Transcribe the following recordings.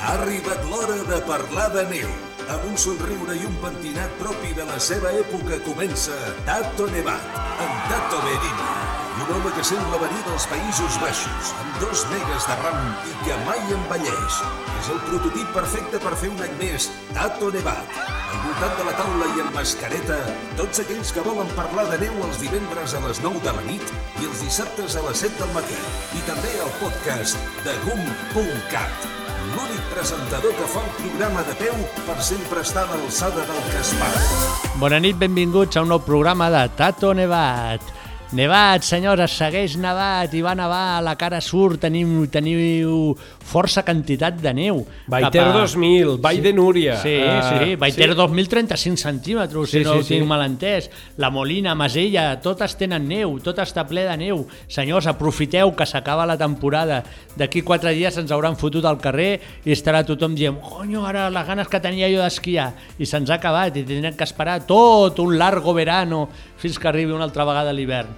Ha arribat l'hora de parlar de neu. Amb un somriure i un pentinat propi de la seva època comença Tato Nevat, amb Tato Berini. I un home que sembla venir dels Països Baixos, amb dos megas de ram i que mai envelleix. És el prototip perfecte per fer un any més Tato Nevat. Al voltant de la taula i amb mascareta, tots aquells que volen parlar de neu els divendres a les 9 de la nit i els dissabtes a les 7 del matí. I també al podcast de GUM.cat l'únic presentador que fa un programa de peu per sempre estar a l'alçada del que es. Bona nit, benvinguts a un nou programa de Tato Nevat. Nevat, senyores, segueix nevat i va nevar, la cara surt, teniu, teniu força quantitat de neu. Baiter a- 2000, Vall de Núria. Sí, eh, sí, Baiter 2035 centímetres, Sí, si no sí, ho tinc sí. mal entès. La Molina, Masella, totes tenen neu, tot està ple de neu. Senyors, aprofiteu que s'acaba la temporada. D'aquí quatre dies ens hauran fotut al carrer i estarà tothom dient «Conyo, ara les ganes que tenia jo d'esquiar». I se'ns ha acabat i tindrem que esperar tot un largo verano fins que arribi una altra vegada l'hivern.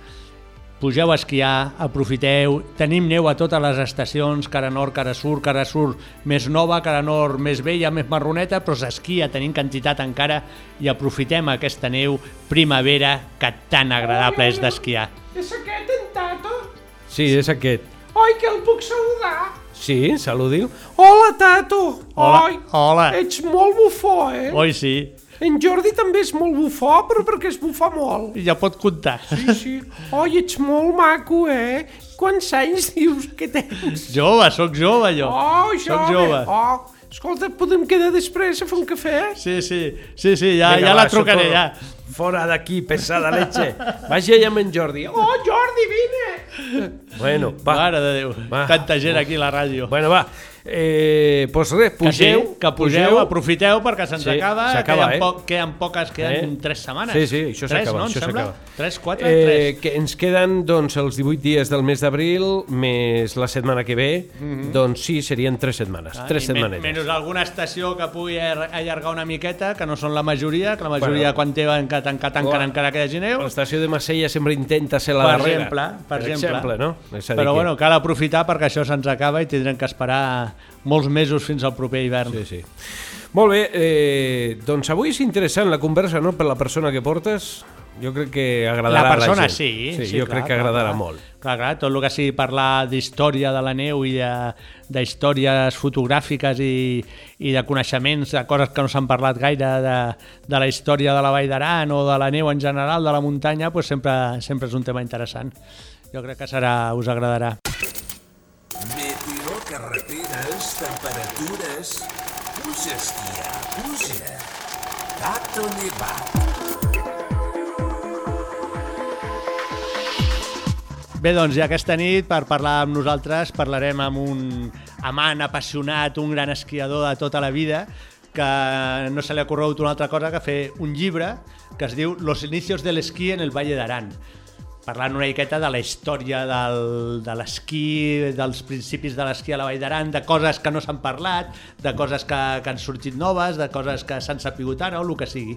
Pugeu a esquiar, aprofiteu, tenim neu a totes les estacions, cara nord, cara sud, cara sud més nova, cara nord més vella, més marroneta, però s'esquia, tenim quantitat encara i aprofitem aquesta neu primavera que tan agradable és d'esquiar. És aquest, en Tato? Sí, és aquest. Oi, que el puc saludar? Sí, saludi'l. Hola, Tato! Hola, Oi, hola. ets molt bufó, eh? Oi, sí, En Jordi també és molt bufó, però perquè es bufa molt. ja pot comptar. Sí, sí. Oi, ets molt maco, eh? Quants anys dius que tens? Jove, sóc jove jo. Oh, Soc jove. Oh, escolta, podem quedar després a fer un cafè? Sí, sí, sí, sí ja, Vinga, ja va, la trucaré, ja. Fora d'aquí, pesada leche. Vagi allà amb en Jordi. Oh, Oh, Jordi, vine! bueno, va. Mare de Déu, Va. tanta gent aquí a la ràdio. Bueno, va. Eh, pues res, Que sí, pugeu. que pugeu, aprofiteu perquè se'ns Sí, acaba, s'acaba, queden, eh? poc, queden poques, queden Eh? tres setmanes. Sí, sí, això s'acaba, no, em això sembla? s'acaba. Tres, quatre, Eh, tres. que ens queden doncs, els 18 dies del mes d'abril més la setmana que ve, doncs sí, serien tres setmanes, Ah, tres i men-. Menys alguna estació que pugui allar- allargar una miqueta, que no són la majoria, que la majoria Bueno. quan té que tancar tanquen Clar. encara que hi hagi neu. L'estació de Massella sempre intenta ser la Per darrera. exemple, per, exemple. no? És a dir Però que- bueno, cal aprofitar perquè això se'ns acaba i tindrem que esperar molts mesos fins al proper hivern. Sí, sí. Molt bé, eh, doncs avui és interessant la conversa, no?, per la persona que portes. Jo crec que agradarà La persona a la gent. sí, sí, sí jo clar, crec que agradarà clar. molt. Clar, clar, tot el que sigui parlar d'història de la neu i de- d'històries fotogràfiques i, i de coneixements, de coses que no s'han parlat gaire de, de la història de la Vall d'Aran o de la neu en general, de la muntanya, pues sempre, sempre és un tema interessant. Jo crec que serà, us agradarà. Meteo, carreteres, temperatures... Puja, esquiar, puja. Tato Nevat. Bé, doncs ja aquesta nit, per parlar amb nosaltres, parlarem amb un amant apassionat, un gran esquiador de tota la vida, que no se li ha corregut una altra cosa que fer un llibre que es diu Los inicios del esquí en el Valle d'Aran parlant una miqueta de la història del, de l'esquí, dels principis de l'esquí a la Vall d'Aran, de coses que no s'han parlat, de coses que, que han sortit noves, de coses que s'han sapigut ara o el que sigui.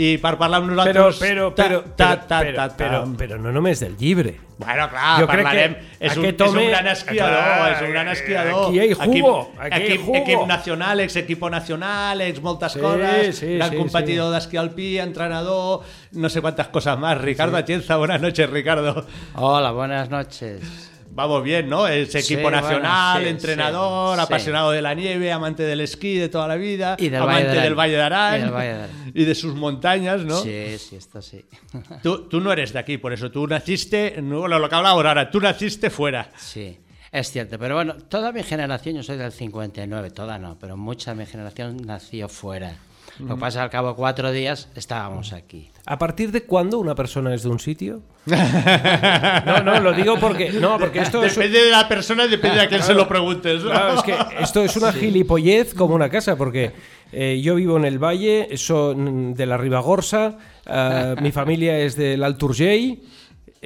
I per parlar amb Però, nosaltres... però, ta- però, ta- però, ta- però, ta- ta- però, però no només del llibre. Bueno, clar, Jo crec parlarem. que és, un, aquest és un home- gran esquiador, clar, és un gran esquiador. aquí hay jugo, equip, aquí equip, jugo. equip nacional, ex equipo nacional, ex moltes Sí, coses, sí, gran sí, competidor d'esquí alpí, entrenador, no sé cuántas cosas más. Ricardo Atienza, buenas noches, Ricardo. Hola, buenas noches. Vamos bien, ¿no? Es equipo Sí, nacional, bueno, sí, entrenador, sí, apasionado de la nieve, amante del esquí de toda la vida, Y del amante Valle de del Valle de Arán Y del Valle de Arán. y de sus montañas, ¿no? Sí, sí, esto sí. Tú, tú no eres de aquí, por eso tú naciste, no, bueno, lo que hablamos ahora, tú naciste fuera. Sí, es cierto. Pero bueno, toda mi generación, yo soy del 59, toda no, pero mucha de mi generación nació fuera. Lo que pasa es que al cabo de cuatro días estábamos aquí. ¿A partir de cuándo una persona es de un sitio? No, no, lo digo porque, no, porque esto es, Depende de la persona y depende de a quién se lo preguntes. Claro, es que esto es una gilipollez como una casa, porque eh, yo vivo en el Valle, son de la Ribagorza, eh, mi familia es del Alturgell,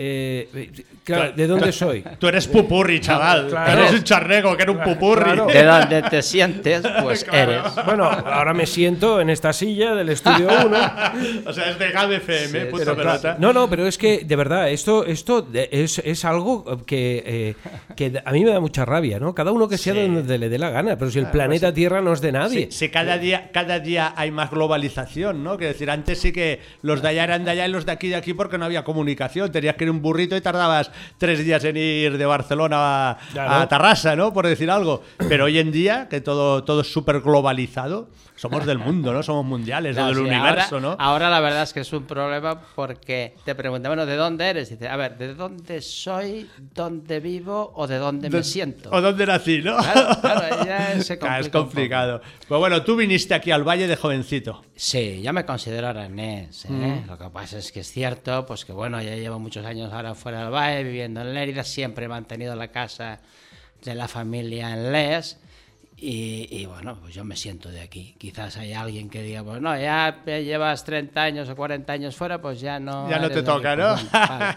Eh, eh, claro, ¿de dónde soy? Tú eres pupurri, chaval. Claro. Eres un charnego que era un pupurri. Claro. De donde te sientes, pues eres. Bueno, ahora me siento en esta silla del estudio 1. o sea, es de GABFM, puto Pero claro, pelota. no, no, pero es que de verdad, esto, esto es, es algo que, eh, que a mí me da mucha rabia, ¿no? Cada uno que sea Sí. donde le dé la gana, pero si el planeta Tierra no es de nadie. Sí, sí, cada día, cada día hay más globalización, ¿no? Quiero decir, antes sí que los de allá eran de allá y los de aquí de aquí porque no había comunicación. Tenías que ir un burrito y tardabas tres días en ir de Barcelona a Tarrasa, ¿no? Por decir algo. Pero hoy en día, que todo, todo es súper globalizado, somos del mundo, ¿no? Somos mundiales, o No, del sí, universo, ahora, ¿no? ahora la verdad es que es un problema porque te preguntan, bueno, ¿de dónde eres? Dice, a ver, ¿de dónde soy, dónde vivo o de dónde me siento? ¿O dónde nací, no? Claro, claro, ya se Claro, es complica un complicado. Pues bueno, tú viniste aquí al Valle de jovencito. Sí, ya me considero aranés. ¿eh? Lo que pasa es que es cierto, pues que bueno, ya llevo muchos años ahora fuera del Valle, viviendo en Lérida, siempre he mantenido la casa de la familia en Les. Y, y, bueno, pues yo me siento de aquí. Quizás hay alguien que diga, pues no, ya llevas 30 años o 40 años fuera, pues ya no. Ya no te de aquí". toca, ¿no? vale.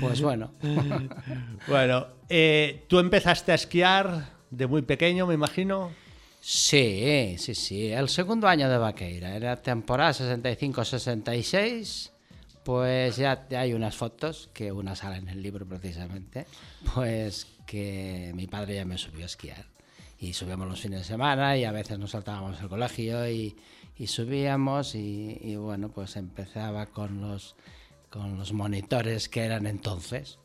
Pues bueno. Bueno, eh, tú empezaste a esquiar de muy pequeño, me imagino. Sí, sí, sí. El segundo año de Vaqueira, era temporada 65-66. Pues ya hay unas fotos, que una sale en el libro precisamente, pues que mi padre ya me subió a esquiar. Y subíamos los fines de semana y a veces nos saltábamos al colegio y, y subíamos y, y bueno, pues empezaba con los, con los monitores que eran entonces.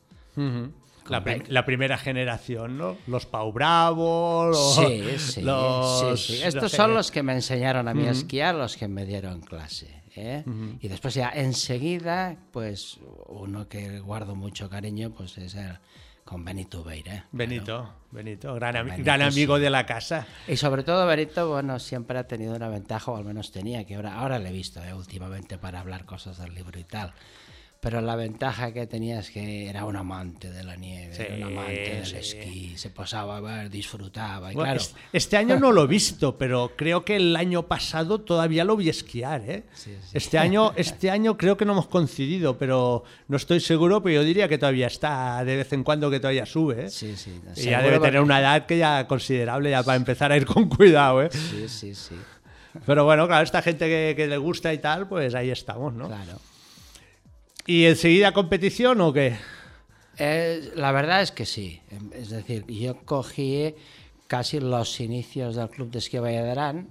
La, prim- la primera generación, ¿no? Los Pau Bravo, los, Sí, sí, los- Estos son los que me enseñaron a mí a esquiar, los que me dieron clase. ¿eh? Y después ya enseguida, pues uno que guardo mucho cariño, pues es el con Benito Beira. Benito, Benito, gran, ami- Benito, gran amigo sí. de la casa. Y sobre todo Benito, bueno, siempre ha tenido una ventaja, o al menos tenía, que ahora, ahora le he visto ¿eh? últimamente para hablar cosas del libro y tal. Pero la ventaja que tenía es que era un amante de la nieve, Sí, era un amante del sí. esquí, se posaba a ver, disfrutaba. Y Bueno, claro, es- Este año no lo he visto, pero creo que el año pasado todavía lo vi esquiar, ¿eh? Sí. Este, año, este año creo que no hemos coincidido, pero no estoy seguro, pero yo diría que todavía está de vez en cuando que todavía sube, ¿eh? sí, sí. Y ya debe tener una edad que ya considerable ya para empezar a ir con cuidado, ¿eh? Sí, sí, sí. Pero bueno, claro, esta gente que, que le gusta y tal, pues ahí estamos, ¿no? Claro. ¿Y enseguida competición o qué? Eh, la verdad es que sí. Es decir, yo cogí casi los inicios del Club de Esquí Arán.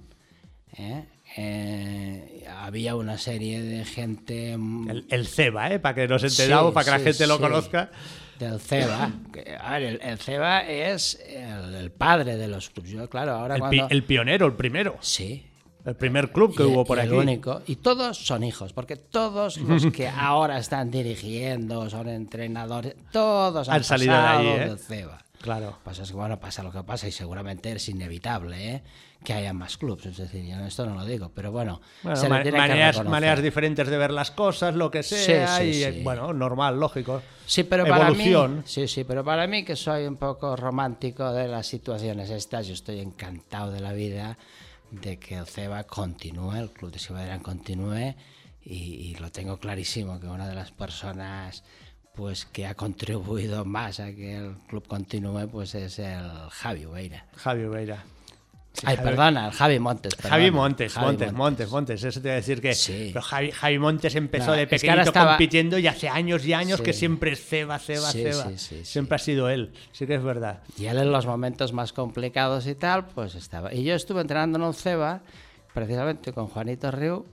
¿eh? Eh, había una serie de gente... El, el CEBA, ¿eh? Para que nos entendamos, Sí, para que la sí, gente lo conozca. Del CEBA. Que, a ver, el, el CEBA es el, el padre de los clubes. Yo, claro, ahora El, pi- el pionero, el primero. Sí, El primer club que Y- hubo por y aquí. El único. Y todos son hijos, porque todos los que ahora están dirigiendo, son entrenadores, todos han, Han salido de ahí, ¿eh? del CEBA. Claro. Pasa es que, bueno, pasa lo que pasa y seguramente es inevitable ¿eh? que haya más clubes. Es decir, yo esto no lo digo, pero bueno, Bueno, se le ma- tiene que maneras, maneras diferentes de ver las cosas, lo que Sí, sea, sí, y sí. eh, bueno, normal, lógico. Sí, pero para Evolución. mí, sí, sí, pero para mí que soy un poco romántico de las situaciones estas, yo estoy encantado de la vida de que el CEBA continúe, el Club de Ciudadán continúe y, lo tengo clarísimo que una de las personas pues que ha contribuido más a que el club continúe pues es el Javi Ubeira. Javi Veira. Ay, Javi- perdona, Javi Montes. Javi perdona, Montes, Javi Montes, Montes, Montes, eso te iba a decir que Sí. pero Javi, Javi Montes empezó No, de es que estaba- compitiendo y hace años y años Sí. que siempre es Ceba, Ceba, Sí, Ceba. sí, sí, sí. siempre ha sido él, sí que es verdad. Y él en los momentos más complicados y tal, pues estaba. Y yo estuve entrenando en un CEBA, precisamente con Juanito Riu,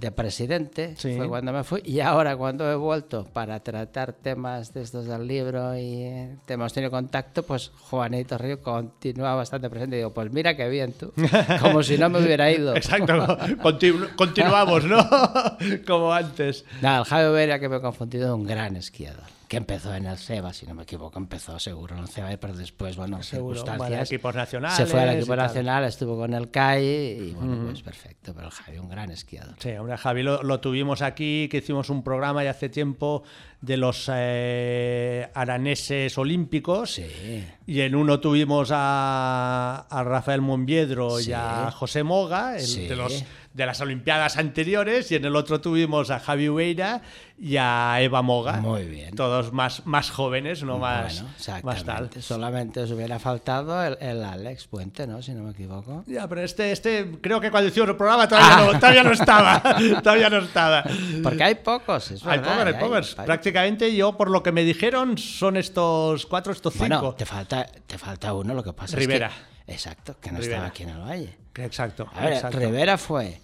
de presidente, Sí. fue cuando me fui. Y ahora cuando he vuelto para tratar temas de estos del libro y eh, hemos tenido contacto, pues Juanito Riu continúa bastante presente. Y digo, pues mira qué bien tú, como si no me hubiera ido. Exacto, continu- continuamos, ¿no? Como antes. Nada, el Javi Vera que me he confundido es un gran esquiador. Que empezó en el CEBA, si no me equivoco, empezó seguro en el CEBA, pero después, bueno, Seguro, circunstancias. equipos nacionales Se fue al equipo nacional, estuvo con el CAI y bueno, pues perfecto. Pero el Javi, un gran esquiador. Sí, hombre, Javi lo, lo tuvimos aquí, que hicimos un programa ya hace tiempo de los eh, araneses olímpicos. Sí. Y en uno tuvimos a, a Rafael Monviedro y a José Moga, el Sí. de, los, de las Olimpiadas anteriores y en el otro tuvimos a Javi Ueira y a Eva Moga. Muy bien. Todos más, más jóvenes, no más, Bueno, más tal. Solamente os hubiera faltado el, el Alex Puente, ¿no? Si no me equivoco. Ya, pero este, este creo que cuando hicimos el programa todavía, no, todavía no estaba. todavía no estaba. Porque hay pocos, es Hay pocos, hay pocos. Hay- Prácticamente yo, por lo que me dijeron, son estos cuatro, estos cinco. Bueno, te falta, te falta uno, lo que pasa Rivera. es que... Exacto, que no Rivera. estaba aquí en el Valle. Exacto. A ver, exacto. Rivera fue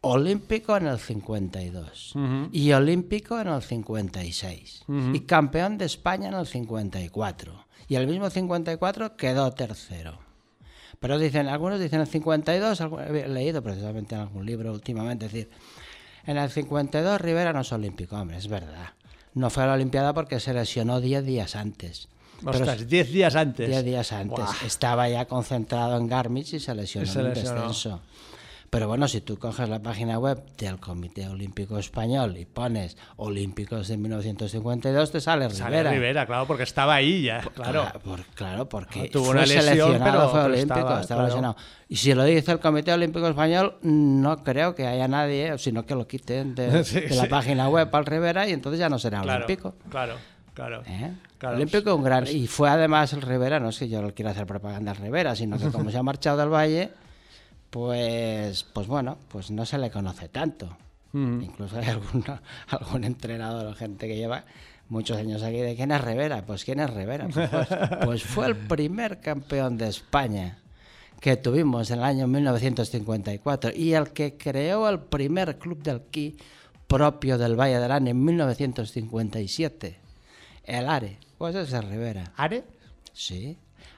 olímpico en el 52 y olímpico en el 56 y campeón de España en el 54 y el mismo 54 quedó tercero. Pero dicen, algunos dicen el 52, algu- he leído precisamente en algún libro últimamente, es decir, en el 52 Rivera no es olímpico, hombre, es verdad. No fue a la Olimpiada porque se lesionó 10 días antes. Ostras, 10 días antes. 10 días antes. Estaba ya concentrado en Garmisch y se lesionó Y se en lesionó. descenso. Pero bueno, si tú coges la página web del Comité Olímpico Español y pones Olímpicos de 1952, te sale Sale Rivera. Rivera, claro, porque estaba ahí ya, claro. Cla- por- claro, porque Ah, tuvo fue una lesión, seleccionado, pero- fue pero olímpico, estaba, estaba, claro. lesionado. Y si lo dice el Comité Olímpico Español, no creo que haya nadie, sino que lo quiten de, Sí, de la sí. página web al Rivera y entonces ya no será Claro, olímpico. claro, claro. ¿Eh? Claro. Olímpico un gran y fue además el Rivera, no es que yo no quiera hacer propaganda al Rivera, sino que como se ha marchado del Valle, pues pues bueno, pues no se le conoce tanto. Incluso hay alguno- algún entrenador o gente que lleva muchos años aquí de quién es Rivera, pues quién es Rivera, pues, pues- fue el primer campeón de España que tuvimos en el año 1954 y el que creó el primer club del esquí propio del Valle de Arán en 1957. El ARE, pues ese es Rivera. ¿Are? Sí.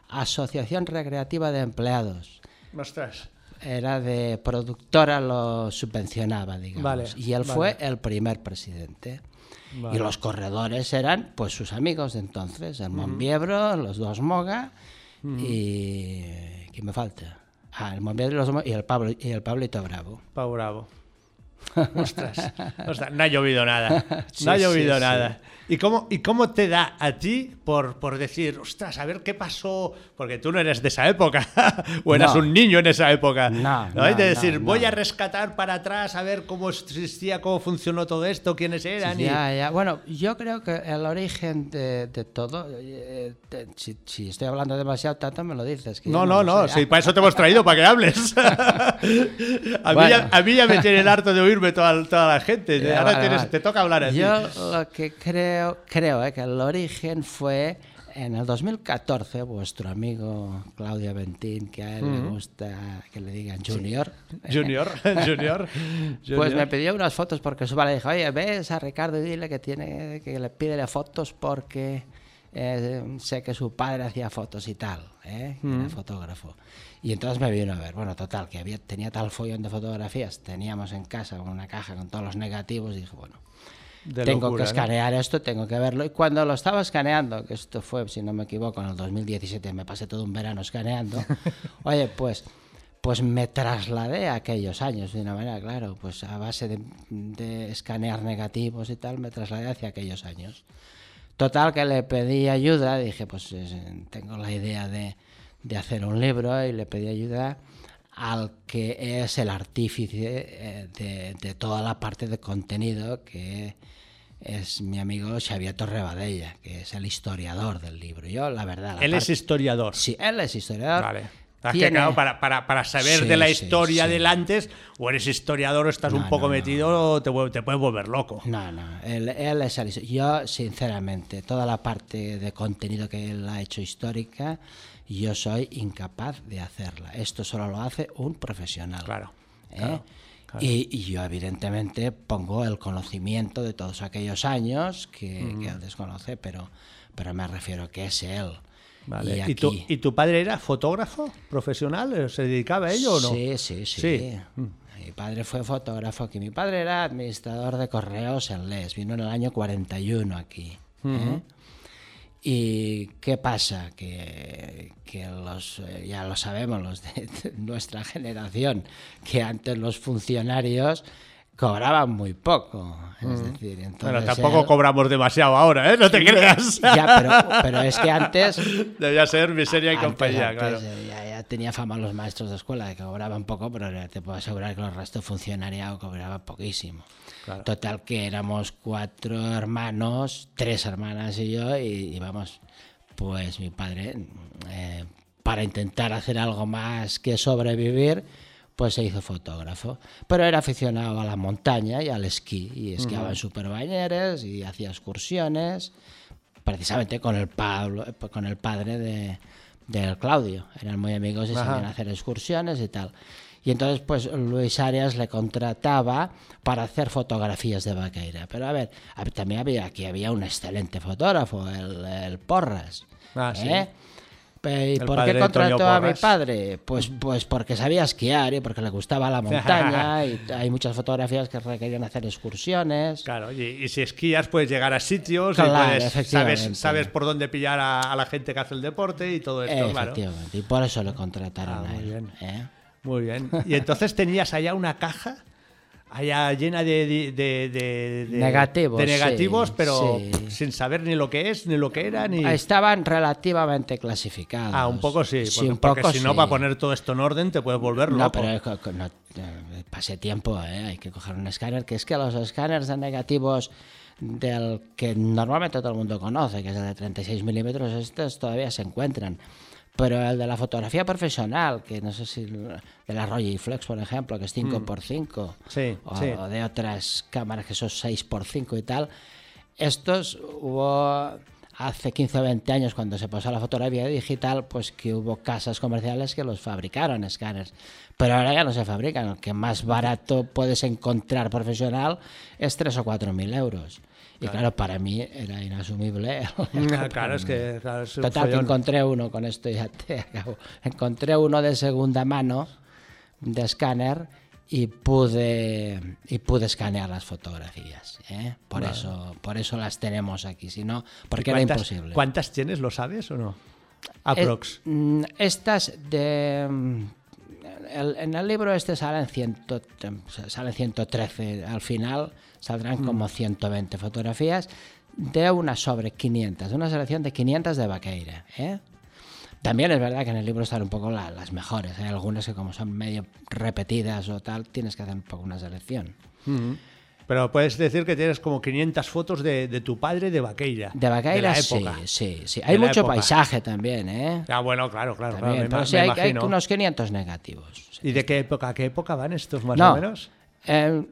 Asociación Recreativa de Empleados. Ostras. Era de productora, lo subvencionaba, digamos. Vale, y él vale. fue el primer presidente. Y los corredores eran pues sus amigos de entonces, el Monviebro, los dos Moga y... ¿Quién me falta? Ah, el Monviebro y, los Mo- y el, Pablo, y el Pablito Bravo. Pau Bravo. Ostras, ostras, no ha llovido nada. No Sí, ha llovido sí, nada. ¿Y cómo, ¿Y cómo te da a ti por, por decir, ostras, a ver qué pasó? Porque tú no eres de esa época, o eras No. un niño en esa época. No, ¿no? No, de decir, voy a rescatar para atrás, a ver cómo existía, cómo funcionó todo esto, quiénes eran. y- Ya, ya. Bueno, yo creo que el origen de, de todo, eh, te- si, si estoy hablando demasiado tanto, me lo dices. que No, no, no, sé. sí, para eso te hemos traído, para que hables. a, mí Bueno. ya, a mí ya me tiene el harto de oírme toda, toda la gente. Ahora vale, tienes- te toca hablar a ti. Yo lo que creo, creo eh, que el origen fue en el 2014, vuestro amigo Claudio Ventín, que a él le gusta que le digan Junior. Junior, Junior. Pues me pidió unas fotos porque su padre dijo, oye, ves a Ricardo y dile que tiene que le pídele fotos porque eh, sé que su padre hacía fotos y tal, ¿eh? era fotógrafo. Y entonces me vino a ver, bueno, total, que había, tenía tal follón de fotografías, teníamos en casa una caja con todos los negativos y dije, bueno, De tengo locura, que ¿no? escanear esto, tengo que verlo. Y cuando lo estaba escaneando, que esto fue, si no me equivoco, en el 2017, me pasé todo un verano escaneando, oye, pues, pues me trasladé a aquellos años, de una manera, claro, pues a base de, de escanear negativos y tal, me trasladé hacia aquellos años. Total, que le pedí ayuda, dije, pues eh, tengo la idea de, de hacer un libro y le pedí ayuda al que es el artífice eh, de, de toda la parte de contenido, que es mi amigo Xavier Torrebadella, que es el historiador del libro. Yo, la verdad... la Él es historiador. Sí, él es historiador. Vale. Que, Tiene- claro, para, para, para saber Sí, de la historia sí. del antes, o eres historiador o estás No, un poco no, no. metido, te, vuel- te puedes volver loco. No, no, él, él es el Yo, sinceramente, toda la parte de contenido que él ha hecho histórica, yo soy incapaz de hacerla. Esto solo lo hace un profesional. Claro, ¿eh? claro, Y, y yo, evidentemente, pongo el conocimiento de todos aquellos años que, que él desconoce, pero, pero me refiero que es él. Vale. Y ¿Y, tu, aquí- ¿Y tu padre era fotógrafo profesional? ¿Se dedicaba a ello o no? Sí, sí, sí. Sí. Mi padre fue fotógrafo aquí. Mi padre era administrador de correos en Les. Vino en el año 41 aquí. ¿eh? ¿Y qué pasa? Que, que los, eh, ya lo sabemos, los de, nuestra generación, que antes los funcionarios cobraban muy poco. Es decir, Bueno, entonces tampoco él- cobramos demasiado ahora, ¿eh? No te creas. Ya, pero, pero es que antes Debía ser miseria y Antes- compañía, antes, claro. eh, ya, ya tenía fama los maestros de escuela de que cobraban poco, pero te puedo asegurar que el resto de funcionariado cobraba poquísimo. Claro. Total que éramos cuatro hermanos, tres hermanas y yo, y, y vamos, pues mi padre, eh, para intentar hacer algo más que sobrevivir, pues se hizo fotógrafo. Pero era aficionado a la montaña y al esquí, y esquiaba en superbañeres y hacía excursiones, precisamente con el, Pablo, eh, con el padre de, del Claudio. Eran muy amigos y Ajá. a hacer excursiones y tal. Y entonces, pues Luis Arias le contrataba para hacer fotografías de vaqueira. Pero a ver, también había aquí había un excelente fotógrafo, el, el Porras. Ah, sí. ¿eh? Pe- ¿Y por qué contrató a mi padre? Pues, pues porque sabía esquiar y porque le gustaba la montaña y hay muchas fotografías que requerían hacer excursiones. Claro, y, y si esquías puedes llegar a sitios y Claro, puedes- sabes, sabes por dónde pillar a, a la gente que hace el deporte y todo esto, claro. Efectivamente, y por eso le contrataron Ah, a muy él. bien. ¿eh? Muy bien. Y entonces tenías allá una caja allá llena de, de, de- de- Negativos, de negativos, sí, pero sí. sin saber ni lo que es, ni lo que era, ni... Estaban relativamente clasificados. Ah, un poco sí, Sí, porque, un porque poco si no, para poner todo esto en orden te puedes volver No, loco. pero es que- que no, eh, pase tiempo, ¿eh? hay que coger un escáner, que es que los escáneres de negativos del que normalmente todo el mundo conoce, que es el de 36 milímetros, estos todavía se encuentran. Pero el de la fotografía profesional, que no sé si de la Rolleiflex, por ejemplo, que es 5x5, Mm. Sí, o, sí. o de otras cámaras que son 6x5 y tal, estos hubo hace 15 o 20 años cuando se pasó a la fotografía digital, pues que hubo casas comerciales que los fabricaron escáneres. Pero ahora ya no se fabrican. El que más barato puedes encontrar profesional es 3 o 4 mil euros. Y claro, para mí era inasumible. Ah, claro, es que claro, es Total, que encontré uno, con esto ya te acabo. Encontré uno de segunda mano, de escáner, y pude, y pude escanear las fotografías. ¿eh? Por, eso, por eso las tenemos aquí, si no, porque era ¿Cuántas- imposible. ¿Cuántas tienes, lo sabes o no? Aprox. mm, estas de... mm, el- en el libro este salen, ciento, salen 113, al final saldrán como 120 fotografías de una sobre 500, de una selección de 500 de Vaqueira. ¿eh? También es verdad que en el libro están un poco la- las mejores, hay algunas que como son medio repetidas o tal, tienes que hacer un poco una selección. Ujú. Pero puedes decir que tienes como 500 fotos de, de tu padre de Vaqueira. De Vaqueira sí, sí, sí. Hay mucho época. paisaje también, ¿eh? Ah, bueno, claro, claro. claro, También, me, pero ma- sí, me hay, hay unos 500 negativos. ¿Y de qué época, a qué época van estos más no, o menos? eh,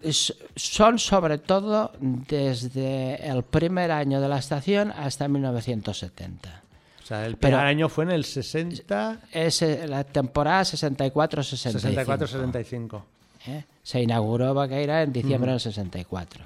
son sobre todo desde el primer año de la estación hasta 1970. O sea, el Pero- primer año fue en el 60, Es eh, la temporada 64-65. 64-65. ¿eh? Se inauguró Vaqueira en diciembre del 64.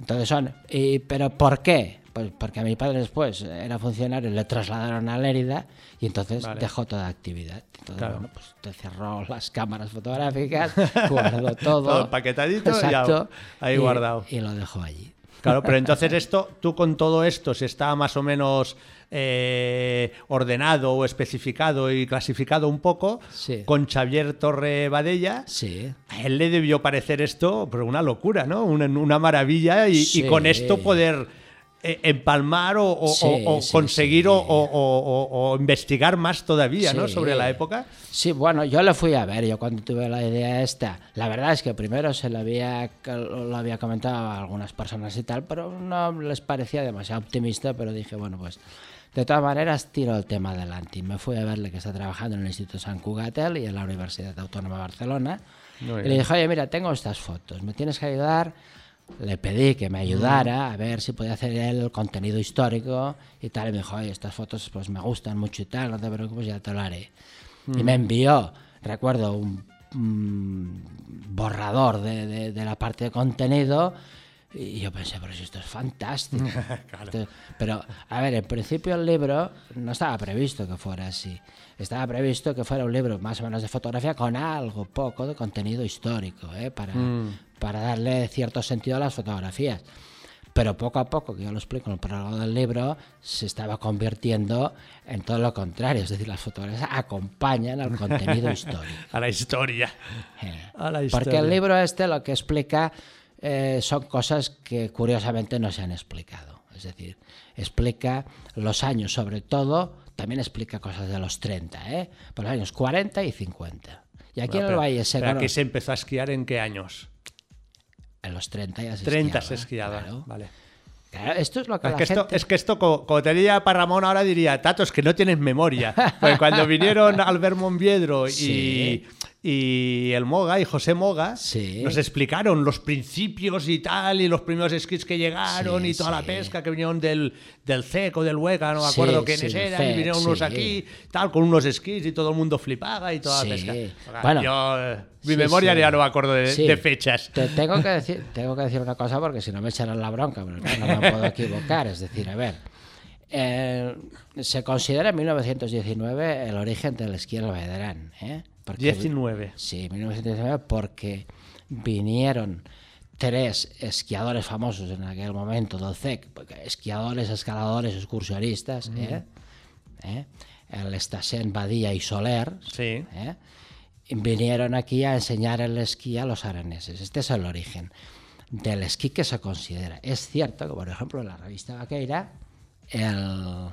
Entonces son. Y, ¿Pero por qué? Pues porque a mi padre después era funcionario, le trasladaron a Lérida y entonces Vale. dejó toda actividad. Entonces, Claro. bueno, pues te cerró las cámaras fotográficas, guardó todo. Todo empaquetadito, Exacto, ahí y- guardado. Y lo dejó allí. Claro, pero entonces esto, tú con todo esto, si está más o menos eh, ordenado o especificado y clasificado un poco, Sí. con Xavier Torre Badella, Sí. a él le debió parecer esto pero una locura, ¿no? Una, una maravilla y, con esto poder eh, empalmar o, o- Sí, o- o sí, conseguir sí. o, o- investigar más todavía, ¿no? Sobre la época. Sí, bueno, yo lo fui a ver, yo cuando tuve la idea esta. La verdad es que primero se lo había, lo había comentado a algunas personas y tal, pero no les parecía demasiado optimista, pero dije, bueno, pues de todas maneras tiro el tema adelante. Me fui a verle que está trabajando en el Instituto San Cugatel y en la Universidad Autónoma de Barcelona. Y le dije, oye, mira, tengo estas fotos, ¿me tienes que ayudar? Le pedí que me ayudara a ver si podía hacer el contenido histórico y tal. Y me dijo, oye, estas fotos pues me gustan mucho y tal, no te preocupes, ya te lo haré. Y me envió, recuerdo, un, un borrador de, de- de la parte de contenido. Y yo pensé, pero si esto es fantástico. Entonces, Pero, a ver, en principio el libro no estaba previsto que fuera así. Estaba previsto que fuera un libro más o menos de fotografía con algo poco de contenido histórico, ¿eh? para, para darle cierto sentido a las fotografías. pero poco a poco, que yo lo explico en el prólogo del libro, se estaba convirtiendo en todo lo contrario, es decir, las fotografías acompañan al contenido histórico. A la historia. Eh, A la Porque historia. el libro este lo que explica eh, son cosas que curiosamente no se han explicado. Es decir, explica los años sobre todo, también explica cosas de los 30, ¿eh? por los años 40 y 50. Y aquí en el Valle se pero cono- aquí se empezó a esquiar en qué años? En los 30 ya se 30 esquiaba, se esquiaba. claro. Vale. Claro, esto es lo que Es la que, esto, es que esto, como, como te diría para Ramón, ahora diría, Tato, es que no tienes memoria. Porque cuando vinieron Albert Monviedro y, Sí. Y el Moga y José Moga, Sí. nos explicaron los principios y tal, y los primeros esquís que llegaron Sí, y toda la pesca que vinieron del, del CEC o del Hueca, no me acuerdo quiénes eran, y vinieron unos aquí, tal, con unos esquís y todo el mundo flipaba y toda la pesca. Bueno. Yo, mi memoria ya no me acuerdo de, fechas. Te tengo que decir, tengo que decir una cosa porque si no me echarán la bronca, no me puedo equivocar. Es decir, a ver, eh, se considera en 1919 el origen del esquí en el Baidrán, ¿eh? Porque- 19. Sí, 1919 porque vinieron tres esquiadores famosos en aquel momento del CEC, porque esquiadores, escaladores, excursionistas, ¿eh? ¿Eh? el Estasen, Badía y Soler, Sí. ¿eh? vinieron aquí a enseñar el esquí a los araneses. Este es el origen del esquí que se considera. Es cierto que, por ejemplo, en la revista Vaqueira, él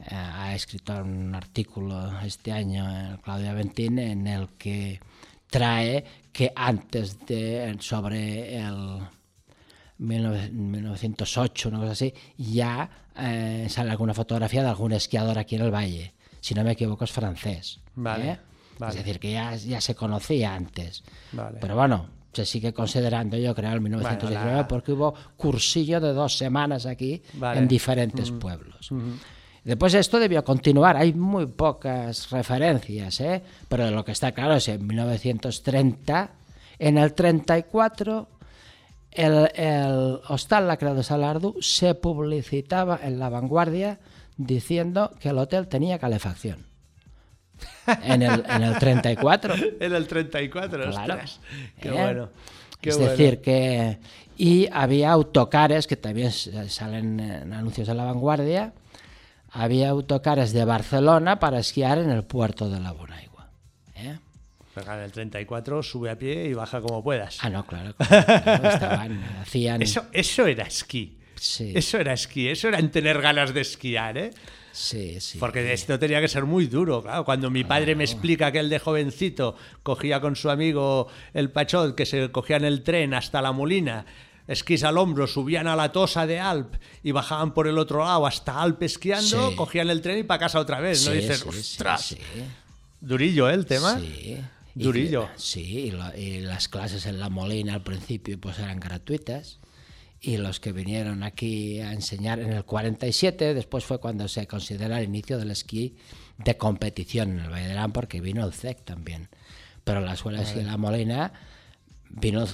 eh, ha escrito un artículo este año, eh, Claudia Ventín, en el que trae que antes de, sobre el 19- 1908, una cosa así, ya eh, sale alguna fotografía de algún esquiador aquí en el valle. Si no me equivoco, es francés. Vale, ¿eh? vale. Es decir, que ya, ya se conocía antes. Vale. Pero bueno, se sigue considerando, yo creo, el 1919, Bueno, la- porque hubo cursillo de dos semanas aquí Vale. en diferentes pueblos. Después esto debió continuar, hay muy pocas referencias, ¿eh? pero lo que está claro es en 1930, en el 34, el, el Hostal La Creu de Salardú se publicitaba en La Vanguardia diciendo que el hotel tenía calefacción. En el, en el 34. En el 34, Claro. ostras. Qué ¿Eh? bueno. Qué es bueno. decir, que. Y había autocares, que también salen en anuncios de la vanguardia. Había autocares de Barcelona para esquiar en el puerto de la Bonaigua. ¿eh? Pero claro, en el 34 sube a pie y baja como puedas. Ah, no, claro. claro, estaban, hacían. Eso, eso era esquí. Sí, Eso era esquí, eso era en tener ganas de esquiar, ¿eh? sí, sí. Porque esto tenía que ser muy duro, claro. Cuando mi padre me explica que él de jovencito cogía con su amigo el Pachot, que se cogían el tren hasta la Molina, esquís al hombro, subían a la Tosa de Alp y bajaban por el otro lado hasta Alp esquiando, Sí. cogían el tren y para casa otra vez, ¿no? Sí, dices, ostras, durillo, ¿eh? El tema. Sí. Y Durillo. sí, y, lo- y las clases en La Molina al principio pues eran gratuitas. Y los que vinieron aquí a enseñar en el 47, después fue cuando se considera el inicio del esquí de competición en el Valle porque vino el CEC también. Pero la escuela de La Molina vino,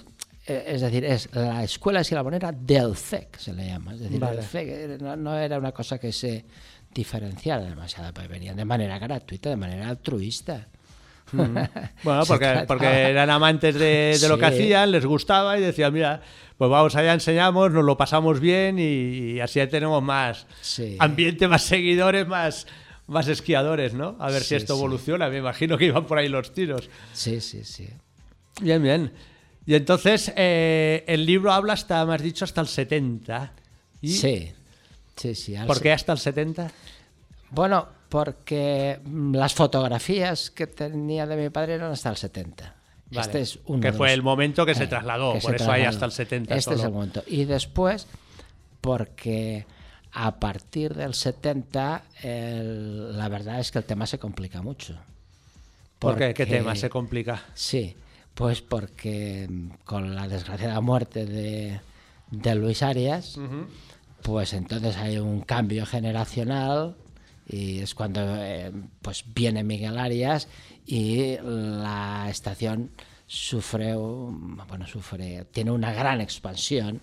es decir, es la escuela Molina del CEC, se le llama. Es decir, Vale. el era- no, no era una cosa que se diferenciara demasiado, pues venían de manera gratuita, de manera altruista. Bueno, porque, porque eran amantes de, de lo que hacían, les gustaba y decían, mira, pues vamos allá, enseñamos, nos lo pasamos bien y, y así ya tenemos más Sí. ambiente, más seguidores, más, más esquiadores, ¿no? A ver si esto evoluciona, me imagino que iban por ahí los tiros. Sí, sí, sí. Bien, bien. Y entonces eh, el libro habla hasta, me has dicho, hasta el 70. ¿Y Sí, sí, sí. ¿Por se- qué hasta el 70? Bueno, porque mm, las fotografías que tenía de mi padre eran hasta el 70. Vale. Este es uno Que fue los- el momento que se eh, trasladó, que por se eso hay trasladó. hasta el 70 Este es el momento. Y después, porque a partir del 70, el- la verdad es que el tema se complica mucho. ¿Por qué? ¿Qué Porque- tema se complica? Sí, pues porque mm, con la desgraciada muerte de, de Luis Arias, pues entonces hay un cambio generacional y es cuando eh, pues viene Miguel Arias y la estación sufre, bueno, sufre, tiene una gran expansión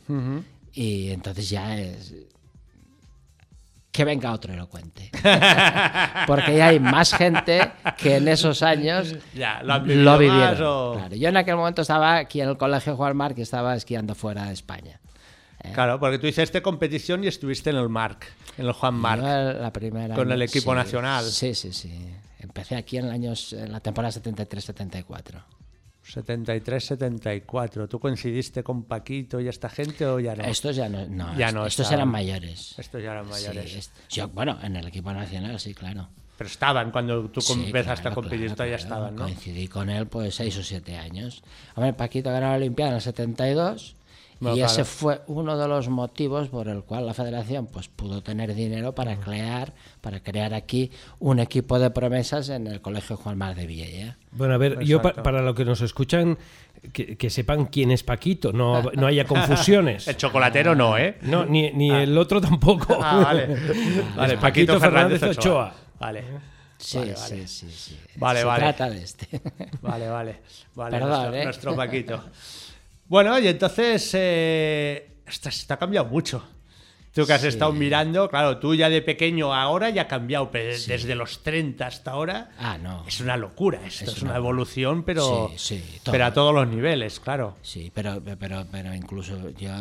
y entonces ya es que venga otro y lo cuente. Porque ya hay más gente que en esos años Ya, lo vivido vivieron. o- Claro, Yo en aquel momento estaba aquí en el colegio Juan Mar, que estaba esquiando fuera de España. Claro, porque tú hiciste competición y estuviste en el Marc, en el Juan Marc. La primera Con el equipo sí, nacional. Sí, sí, sí. Empecé aquí en, el años, en la temporada 73-74. 73-74. ¿Tú coincidiste con Paquito y esta gente o ya no? Estos ya no, no, Ya no estos estaban. eran mayores. Estos ya eran mayores. Sí, est- yo, bueno, en el equipo nacional, sí, claro. Pero estaban cuando tú Sí, empezaste a claro, competir, claro, todavía claro. estaban, ¿no? Coincidí con él pues seis o siete años. Hombre, Paquito ganó la Olimpiada en el 72 Y claro. ese fue uno de los motivos por el cual la federación pues pudo tener dinero para crear para crear aquí un equipo de promesas en el Colegio Juan Mar de Villella. Bueno, a ver, yo pa- para los que nos escuchan, que, que sepan quién es Paquito, no, no haya confusiones. El chocolatero no, ¿eh? No, ni, ni el otro tampoco. Ah, vale. Vale, Paquito, Fernández Ochoa. Vale. Sí, Vale, vale. sí, sí, sí. Vale, Se vale. trata de este. Vale, vale. vale Perdón, nuestro, ¿eh? nuestro Paquito. Bueno, y entonces eh, esto se te ha cambiado mucho. Tú que has Sí. estado mirando, claro, tú ya de pequeño ahora ya ha cambiado, pero desde los 30 hasta ahora Ah, no. es una locura. Esto es, Es una una- evolución, pero, Sí, sí, pero a todos los niveles, claro. Sí, pero, pero, pero incluso yo,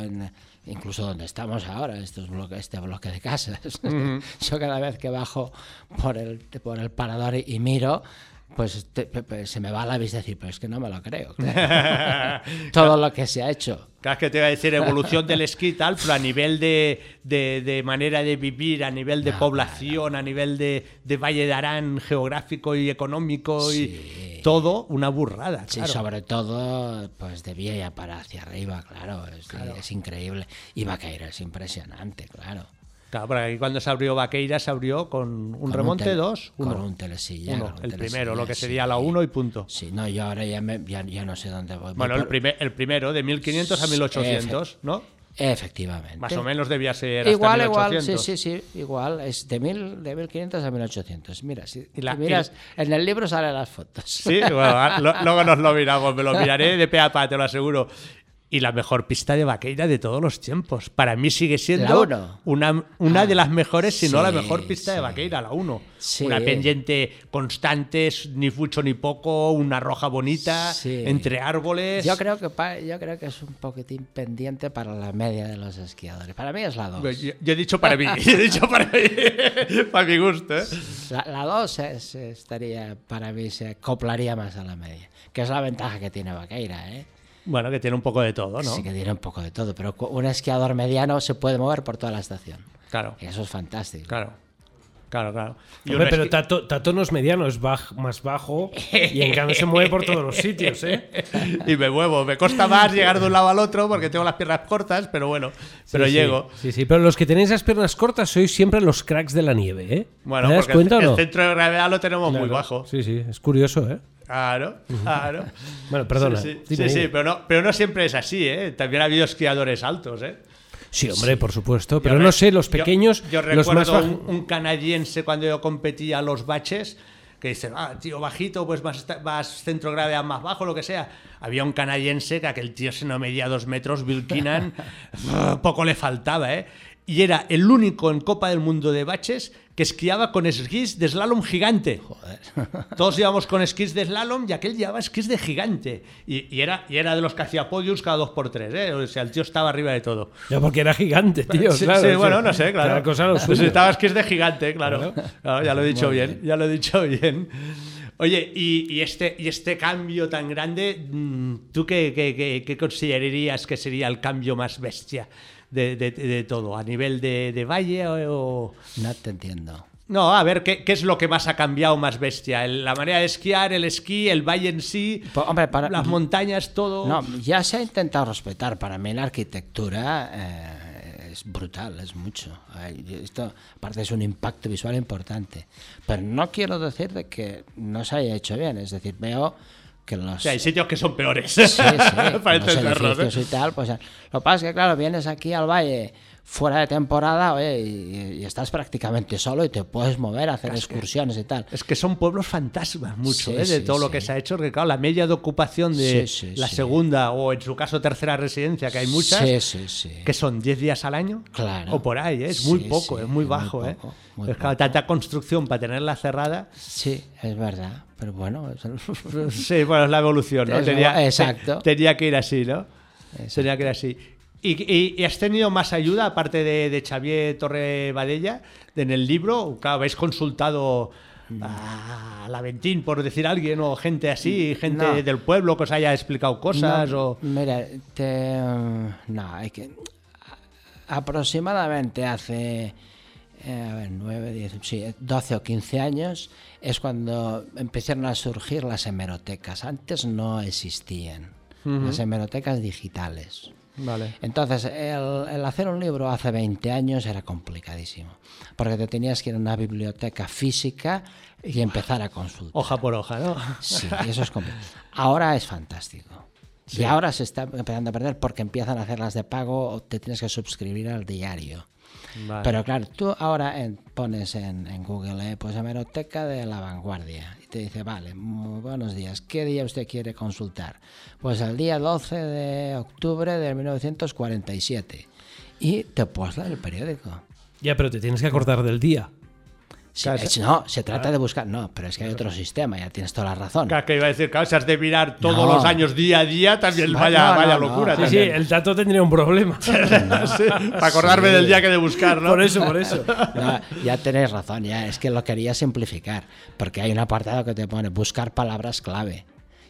incluso donde estamos ahora, estos bloques, este bloque de casas, yo cada vez que bajo por el, por el parador y, y miro, pues te- se me va la vista decir, pero es que no me lo creo. claro. Todo lo que se ha hecho. Claro, es que te iba a decir evolución del esquí y tal, pero a nivel de, de- de manera de vivir, a nivel de No, población, a nivel de, de Valle de Arán geográfico y económico Sí. y todo, una burrada. Sí, claro. sobre todo, pues de Villa para hacia arriba, claro, es, es increíble. Y Vaqueiro es impresionante, claro. Claro, porque aquí cuando se abrió Vaqueira se abrió con un Con remonte tele- 2, Con uno. un telesilla. Uno, con un el primero, lo que sí. sería la 1 y punto. Sí, no, yo ahora ya, me- ya, ya no sé dónde voy. Bueno, el, por- primer, el primero, de 1500 a 1800, ¿no? Efectivamente. Más o menos debía ser hasta Igual, igual, 1800. sí, sí, sí, igual, es de, mil, de 1500 a 1800. Mira, si Y la- miras, en el libro salen las fotos. Sí, bueno, ah, lo- luego nos lo miramos, me lo miraré de pe a pa, te lo aseguro. Y la mejor pista de Vaqueira de todos los tiempos. Para mí sigue siendo La uno. una, una de las mejores, si no la sí, mejor pista de sí. Vaqueira, la 1. Sí. Una pendiente constante, ni fucho ni poco, una roja bonita, Sí. entre árboles. Yo creo, que pa- yo creo que es un poquitín pendiente para la media de los esquiadores. Para mí es la 2. Yo, yo he dicho para mí, he dicho para mí, para mi gusto. ¿eh? La 2 estaría, para mí, se acoplaría más a la media. Que es la ventaja que tiene Vaqueira, ¿eh? Bueno, que tiene un poco de todo, ¿no? Sí que tiene un poco de todo, pero un esquiador mediano se puede mover por toda la estación. Claro, Y eso es fantástico. claro. Claro, claro. Y Hombre, pero Tato, Tato no es mediano, es baj- más bajo y en cambio se mueve por todos los sitios, ¿eh? y me muevo. Me cuesta más llegar de un lado al otro porque tengo las piernas cortas, pero bueno, pero Sí, llego. Sí, sí, pero los que tenéis las piernas cortas sois siempre los cracks de la nieve, ¿eh? Bueno, ¿Te das porque cuenta el, o no? el centro de gravedad lo tenemos muy bajo. Sí, sí, es curioso, ¿eh? Claro, claro. Bueno, perdona. Sí, sí, pero, no, pero no siempre es así, ¿eh? También ha habido esquiadores altos, ¿eh? Sí, hombre, por supuesto. Pero Yo no sé, los yo- pequeños, Yo, los más recuerdo un, un canadiense cuando yo competía a los baches que dice, ah, tío, bajito, pues más, más centro de gravedad más bajo, lo que sea. Había un canadiense que aquel tío se no medía dos metros, Bill Keenan, poco le faltaba, ¿eh? Y era el único en Copa del Mundo de baches que esquiaba con esquís de slalom gigante. Todos íbamos con esquís de slalom y aquel llevaba esquís de gigante. Y, y era, y era de los que hacía podiums cada dos por tres, ¿eh? O sea, el tío estaba arriba de todo. Ya porque era gigante, tío. Sí, claro, sí, sí. bueno, no sé, claro. Cosa lo suyo. Necesitabas que es de gigante, claro. Claro, ya lo he dicho bien, ya lo he dicho bien. Oye, y, y este, y este cambio tan grande, mm, ¿tú qué, qué- qué- qué considerarías que sería el cambio más bestia de, de- de todo? ¿A nivel de, de valle o...? No te entiendo. No, a ver, ¿qué, qué es lo que más ha cambiado más bestia? ¿El- ¿La manera de esquiar, el esquí, el valle en sí, Po- hombre, para- las montañas, todo? No, ya se ha intentado respetar. Para mí la arquitectura eh, es brutal, es mucho. Esto, aparte, es un impacto visual importante. Pero no quiero decir de que no se haya hecho bien. Es decir, veo que los... O sea, hay sitios que son peores. Sí, sí, para los entenderlos, ¿eh? y tal, pues lo que pasa es que, claro, vienes aquí al valle fuera de temporada oye, y, y estás prácticamente solo y te puedes mover a hacer excursiones y tal. Es que son pueblos fantasmas mucho Sí, ¿eh? de sí, todo lo sí. que se ha hecho, porque claro, la media de ocupación de la segunda o en su caso tercera residencia, que hay muchas, que son 10 días al año Claro. o por ahí, ¿eh? es muy poco, es muy muy bajo. ¿eh? poco, muy es claro, tanta construcción para tenerla cerrada. Sí, es verdad. Pero bueno, es- Sí, bueno, es la evolución, ¿no? Tenía, exacto. te- tenía que ir así, ¿no? Tenía que ir así. ¿Y, y- y has tenido más ayuda, aparte de, de Xavier Torre Badella, en el libro? Claro, habéis consultado a Laventín, por decir alguien, o gente así, gente No. del pueblo que os haya explicado cosas, No, o... Mira, te, no, hay que aproximadamente hace eh, a ver, 9, 10, sí, 12 o 15 años es cuando empezaron a surgir las hemerotecas. Antes no existían las hemerotecas digitales. Vale. Entonces, el, el hacer un libro hace 20 años era complicadísimo, porque te tenías que ir a una biblioteca física y empezar a consultar. Hoja por hoja, ¿no? Sí, eso es complicado. Ahora es fantástico. Y ahora se está empezando a perder porque empiezan a hacerlas de pago o te tienes que suscribir al diario. Vale. Pero claro, tú ahora en- pones en, en Google, eh, pues hemeroteca de la vanguardia, y te dice, vale, muy buenos días, ¿qué día usted quiere consultar? Pues el día 12 de octubre de 1947. Y te puedes leer el periódico. Ya, pero te tienes que acordar del día. Sí, Claro, es- no, se trata de buscar, no, pero es que hay otro sistema, ya tienes toda la razón. Claro, que iba a decir, claro, si has de mirar todos No. los años día a día, también vaya, no, vaya locura. Sí, no. sí, también. el dato tendría un problema. Sí, para acordarme del día que de buscar, ¿no? Por eso, por eso. No, ya tenéis razón, ya es que lo quería simplificar, porque hay un apartado que te pone buscar palabras clave.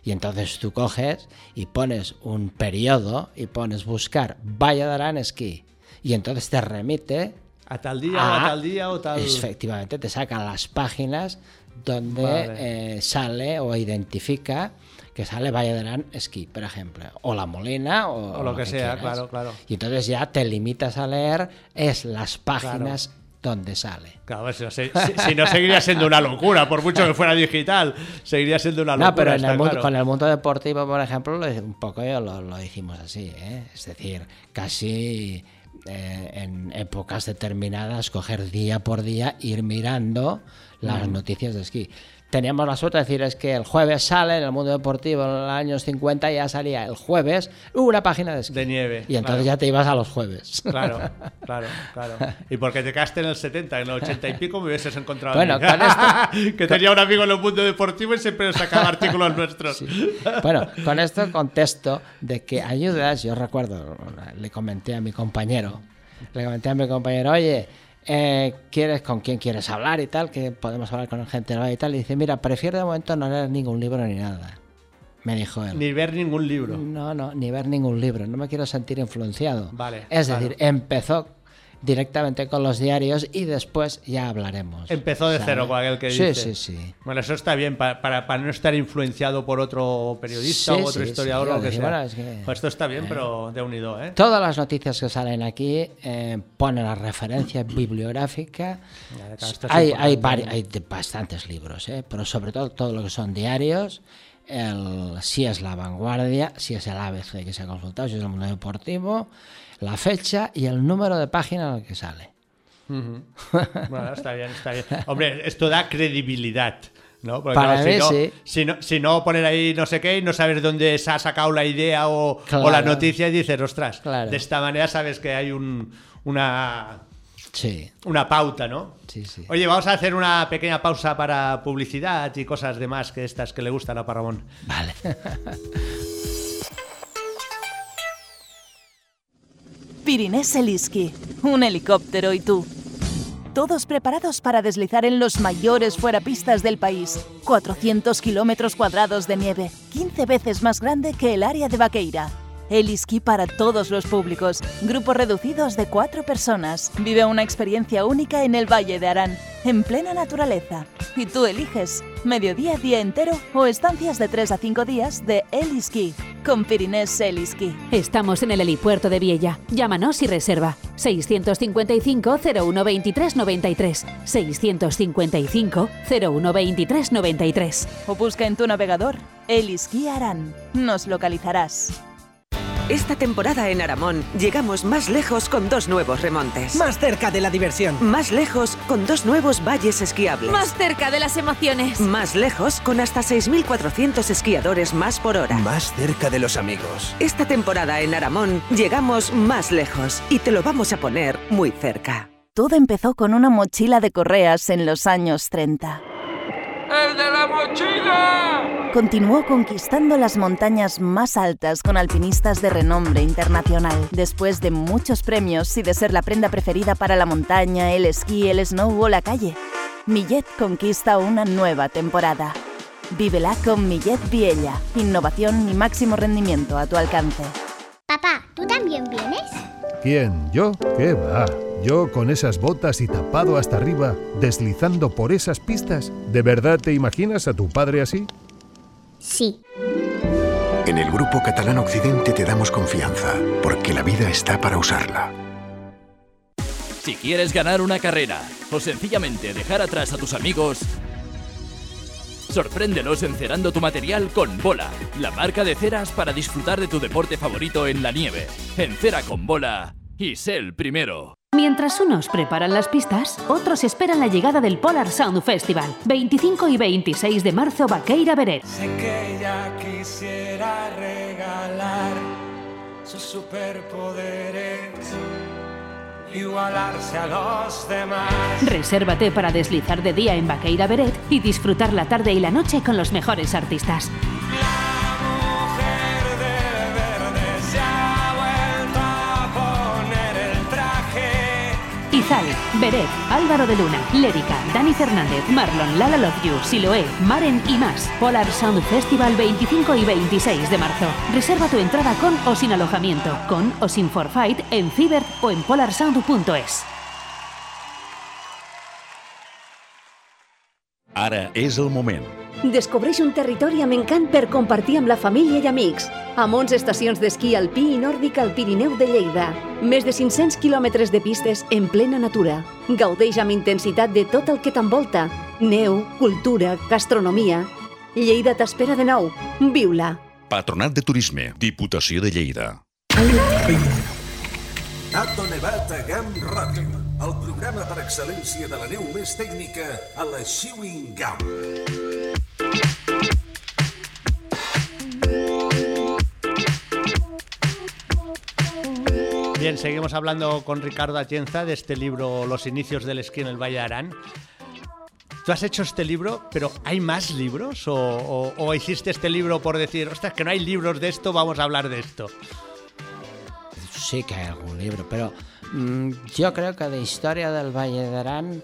Y entonces tú coges y pones un periodo y pones buscar Valladolid esquí. Y entonces te remite A tal día, o a tal día, o tal... Efectivamente, te sacan las páginas donde Vale. eh, sale o identifica que sale Valladolid esquí, por ejemplo, o La Molina o, O lo que sea, quieras. claro, claro. Y entonces ya te limitas a leer es las páginas donde sale. Claro, si no, si- si no seguiría siendo una locura, por mucho que fuera digital, seguiría siendo una locura. No, pero en el mundo- claro. con el mundo deportivo, por ejemplo, lo- un poco yo lo, lo hicimos así, ¿eh? es decir, casi eh, en épocas determinadas, coger día por día, ir mirando las Mm. noticias de esquí. Teníamos la suerte de decir es que el jueves sale en el mundo deportivo en los años 50 ya salía el jueves una página de esquí. De nieve, Y entonces claro. ya te ibas a los jueves. Claro, claro, claro. Y porque te quedaste en el 70, en el 80 y pico me hubieses encontrado. Bueno, con esto- que tenía un amigo en el mundo deportivo y siempre nos sacaba artículos nuestros. Bueno, con esto contesto de que ayudas, yo recuerdo, le comenté a mi compañero, le comenté a mi compañero, oye, eh, ¿quieres con quién quieres hablar y tal? Que podemos hablar con gente nueva y tal. Y dice, mira, prefiero de momento no leer ningún libro ni nada. Me dijo él. Ni ver ningún libro. No, no, ni ver ningún libro. No me quiero sentir influenciado. Vale, Es claro. decir, empezó directamente con los diarios y después ya hablaremos. Empezó de ¿sabes? cero con aquel que sí, dice. Sí, sí, Bueno, eso está bien, pa- para, para no estar influenciado por otro periodista Sí, o otro sí, historiador o lo que sea. bueno, es que- Pues esto está bien, pero de unido, ¿eh? Todas las noticias que salen aquí eh, ponen la referencia bibliográfica. Hay, hay, vari- hay de- bastantes libros, eh, pero sobre todo todo lo que son diarios. El, si es la vanguardia, si es el ABC que se ha consultado, si es el mundo deportivo, la fecha y el número de página en el que sale. Bueno, está bien, está bien. Hombre, esto da credibilidad. ¿no? Porque, Para claro, si, no, sí. si, no, si no poner ahí no sé qué y no saber dónde se ha sacado la idea o, Claro. o la noticia y dices, ostras, Claro. de esta manera sabes que hay un, una, Sí, una pauta, ¿no? sí, sí. Oye, vamos a hacer una pequeña pausa para publicidad y cosas demás que estas que le gustan a Parramón. Vale. Pirinés Seliski, un helicóptero y tú. Todos preparados para deslizar en los mayores fuerapistas del país. 400 kilómetros cuadrados de nieve, 15 veces más grande que el área de Vaqueira. Heliski para todos los públicos. Grupos reducidos de cuatro personas. Vive una experiencia única en el Valle de Arán, en plena naturaleza. Y tú eliges mediodía, día entero o estancias de 3 a 5 días de Heliski con Pirinés Heliski. Estamos en el helipuerto de Viella. Llámanos y reserva. 655 0123 93. 655 0123 93. o busca en tu navegador Eliski Arán. Nos localizarás. Esta temporada en Aramón llegamos más lejos con dos nuevos remontes. Más cerca de la diversión. Más lejos con dos nuevos valles esquiables. Más cerca de las emociones. Más lejos con hasta 6.400 esquiadores más por hora. Más cerca de los amigos. Esta temporada en Aramón llegamos más lejos y te lo vamos a poner muy cerca. Todo empezó con una mochila de correas en los años 30. ¡El de la mochila! Continuó conquistando las montañas más altas con alpinistas de renombre internacional. Después de muchos premios y de ser la prenda preferida para la montaña, el esquí, el snow o la calle, Millet conquista una nueva temporada. Vívela con Millet Viella. Innovación y máximo rendimiento a tu alcance. Papá, ¿tú también vienes? ¿Quién? ¿Yo? ¿Qué va? Yo con esas botas y tapado hasta arriba, deslizando por esas pistas. ¿De verdad te imaginas a tu padre así? Sí. En el Grupo Catalán Occidente te damos confianza, porque la vida está para usarla. Si quieres ganar una carrera o sencillamente dejar atrás a tus amigos, sorpréndelos encerando tu material con Bola, la marca de ceras para disfrutar de tu deporte favorito en la nieve. Encera con Bola y sé el primero. Mientras unos preparan las pistas, otros esperan la llegada del Polar Sound Festival. 25 y 26 de marzo, Vaqueira Beret. Sé que ella quisiera regalar sus superpoderes, igualarse a los demás. Resérvate para deslizar de día en Vaqueira Beret y disfrutar la tarde y la noche con los mejores artistas. Izal, Beret, Álvaro de Luna, Lérica, Dani Fernández, Marlon, Lala Love You, Siloé, Maren y más. Polar Sound Festival 25 y 26 de marzo. Reserva tu entrada con o sin alojamiento, con o sin forfait en Fiverr o en polarsound.es. Ara és el moment. Descobreix un territori amb encant per compartir amb la família i amics. Amb 11 estacions d'esquí alpí i nòrdic al Pirineu de Lleida. Més de 500 quilòmetres de pistes en plena natura. Gaudeix amb intensitat de tot el que t'envolta. Neu, cultura, gastronomia. Lleida t'espera de nou. Viu-la. Patronat de Turisme, Diputació de Lleida. Tato Nevat a Gam Ràdio, el programa per excel·lència de la neu més tècnica a la Chewing Gum. Bien, seguimos hablando con Ricardo Atienza de este libro Los inicios del esquí en el Valle de Arán. Tú has hecho este libro, pero ¿hay más libros? ¿O, o- o hiciste este libro por decir, ostras, que no hay libros de esto, vamos a hablar de esto? Sí que hay algún libro, pero yo creo que de historia del Valle de Arán,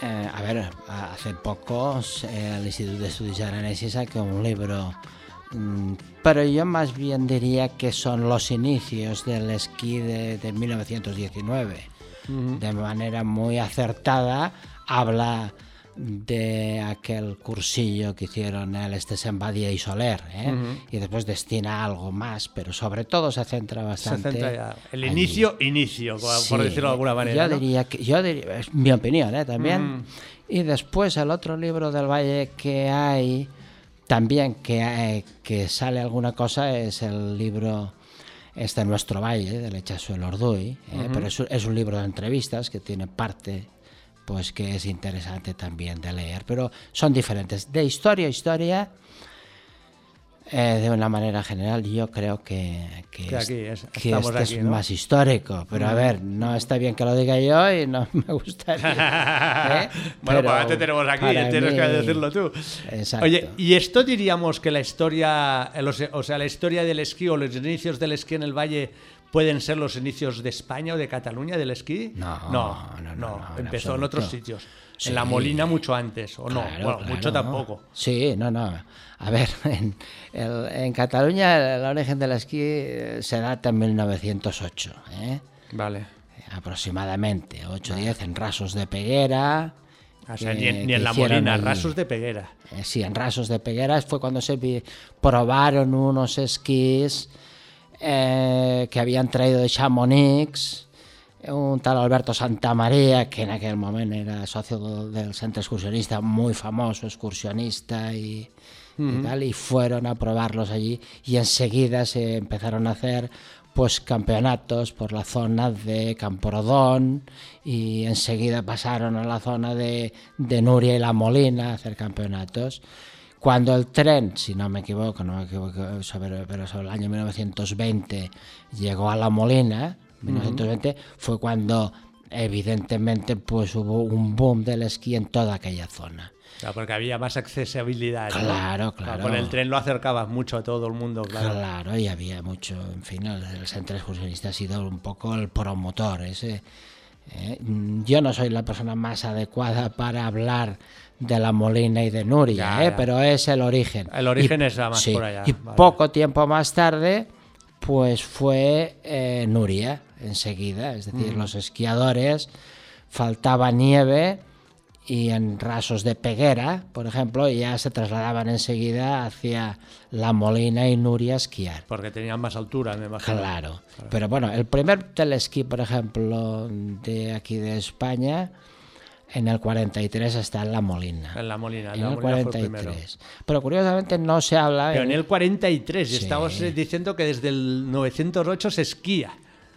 eh, a ver, hace poco eh, el Instituto de Estudios Araneses sacó un libro, mm, pero yo más bien diría que son los inicios del esquí de, de 1919. Ujú. De manera muy acertada, habla de aquel cursillo que hicieron el Estesen Badía y Soler, ¿eh? Ujú. y después destina algo más, pero sobre todo se centra Se bastante. centra ya. El allí. inicio, inicio, por Sí, decirlo de alguna manera. Yo ¿no? diría que, yo diría- es mi opinión, ¿eh? también. Mm. Y después el otro libro del Valle que hay, también que, hay- que sale alguna cosa, es el libro este Nuestro Valle, del Echazo el Orduy, ¿eh? Ujú. pero es, es un libro de entrevistas que tiene parte pues que es interesante también de leer, pero son diferentes. De historia a historia, eh, de una manera general, yo creo que, que, Que es- aquí es- que este aquí, es ¿no? más histórico. Pero a Mm. ver, no está bien que lo diga yo y no me gustaría. ¿eh? bueno, Pero pues te tenemos aquí, para tienes que mí- decirlo tú. Exacto. Oye, ¿y esto diríamos que la historia, el- sea- o sea, la historia del esquí o los inicios del esquí en el Valle pueden ser los inicios de España o de Cataluña del esquí? No, no, no, no, empezó en otros sitios. Sí. En la Molina mucho antes, o no, Claro, bueno, claro, mucho tampoco. Sí, no, no. A ver, en, el- en Cataluña el origen del esquí se data en 1908. ¿eh? Vale. Aproximadamente, 8 o 10 en Rasos de Peguera. O sea, que- ni, en- ni que en la Molina, rasos de Peguera. Eh, sí, en Rasos de Peguera fue cuando se probaron unos esquís eh, que habían traído de Chamonix, un tal Alberto Santamaría, que en aquel momento era socio del centro excursionista, muy famoso excursionista y, y Ujú. tal, y fueron a probarlos allí y enseguida se empezaron a hacer pues campeonatos por la zona de Camporodón y enseguida pasaron a la zona de, de Nuria y La Molina a hacer campeonatos. Cuando el tren, si no me equivoco, no me equivoco, sobre, pero sobre el año 1920 llegó a La Molina, 1920, fue cuando evidentemente pues hubo un boom del esquí en toda aquella zona. Claro, porque había más accesibilidad. ¿no? Claro, claro. Con el tren lo acercabas mucho a todo el mundo, claro. Claro, y había mucho, en fin, el, el centro excursionista ha sido un poco el promotor ese. ¿eh? Yo no soy la persona más adecuada para hablar de la Molina y de Nuria, Ya, ¿eh? ya. pero es el origen. El origen Y- es la más sí, por allá, Y vale. poco tiempo más tarde, pues fue eh, Nuria, enseguida. Es decir, Mm. los esquiadores, faltaba nieve y en rasos de peguera, por ejemplo, ya se trasladaban enseguida hacia La Molina y Nuria a esquiar. Porque tenían más altura, me imagino. Claro. Pero bueno, el primer telesquí, por ejemplo, de aquí de España, en el 43 está en La Molina. En la Molina. En la el Molina fue el. 43. Pero curiosamente no se habla... Pero en el 43, y Sí. estamos diciendo que desde el 908 se esquía.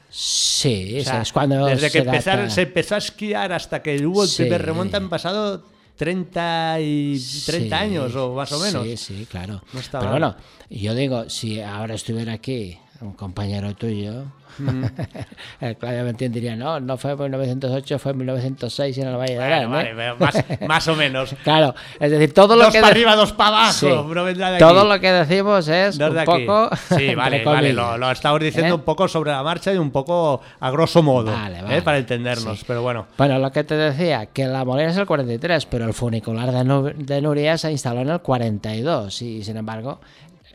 Sí, O sea, es cuando desde que empezaron- se empezó a esquiar hasta que hubo el Sí. primer remonte han pasado 30, y 30 Sí, años o más o menos. Sí, sí, claro. No Pero mal. bueno, yo digo, si ahora estuviera aquí un compañero tuyo, Mm. el Claudio Mentín diría, no, no fue en 1908, fue en 1906 en el Valle de Bueno, Arán. vale, ¿eh?". más, más o menos. Claro, es decir, todo lo Dos que para de- arriba, dos para abajo, Sí. no vendrá de Todo lo que decimos es Dos un de poco Sí, vale, vale. Lo, lo estamos diciendo ¿Eh? un poco sobre la marcha y un poco a grosso modo. Vale, ¿eh? vale. Para entendernos. Sí. Pero bueno. Bueno, lo que te decía, que la Molina es el 43, pero el funicular de Nuria se instaló en el 42 y sin embargo,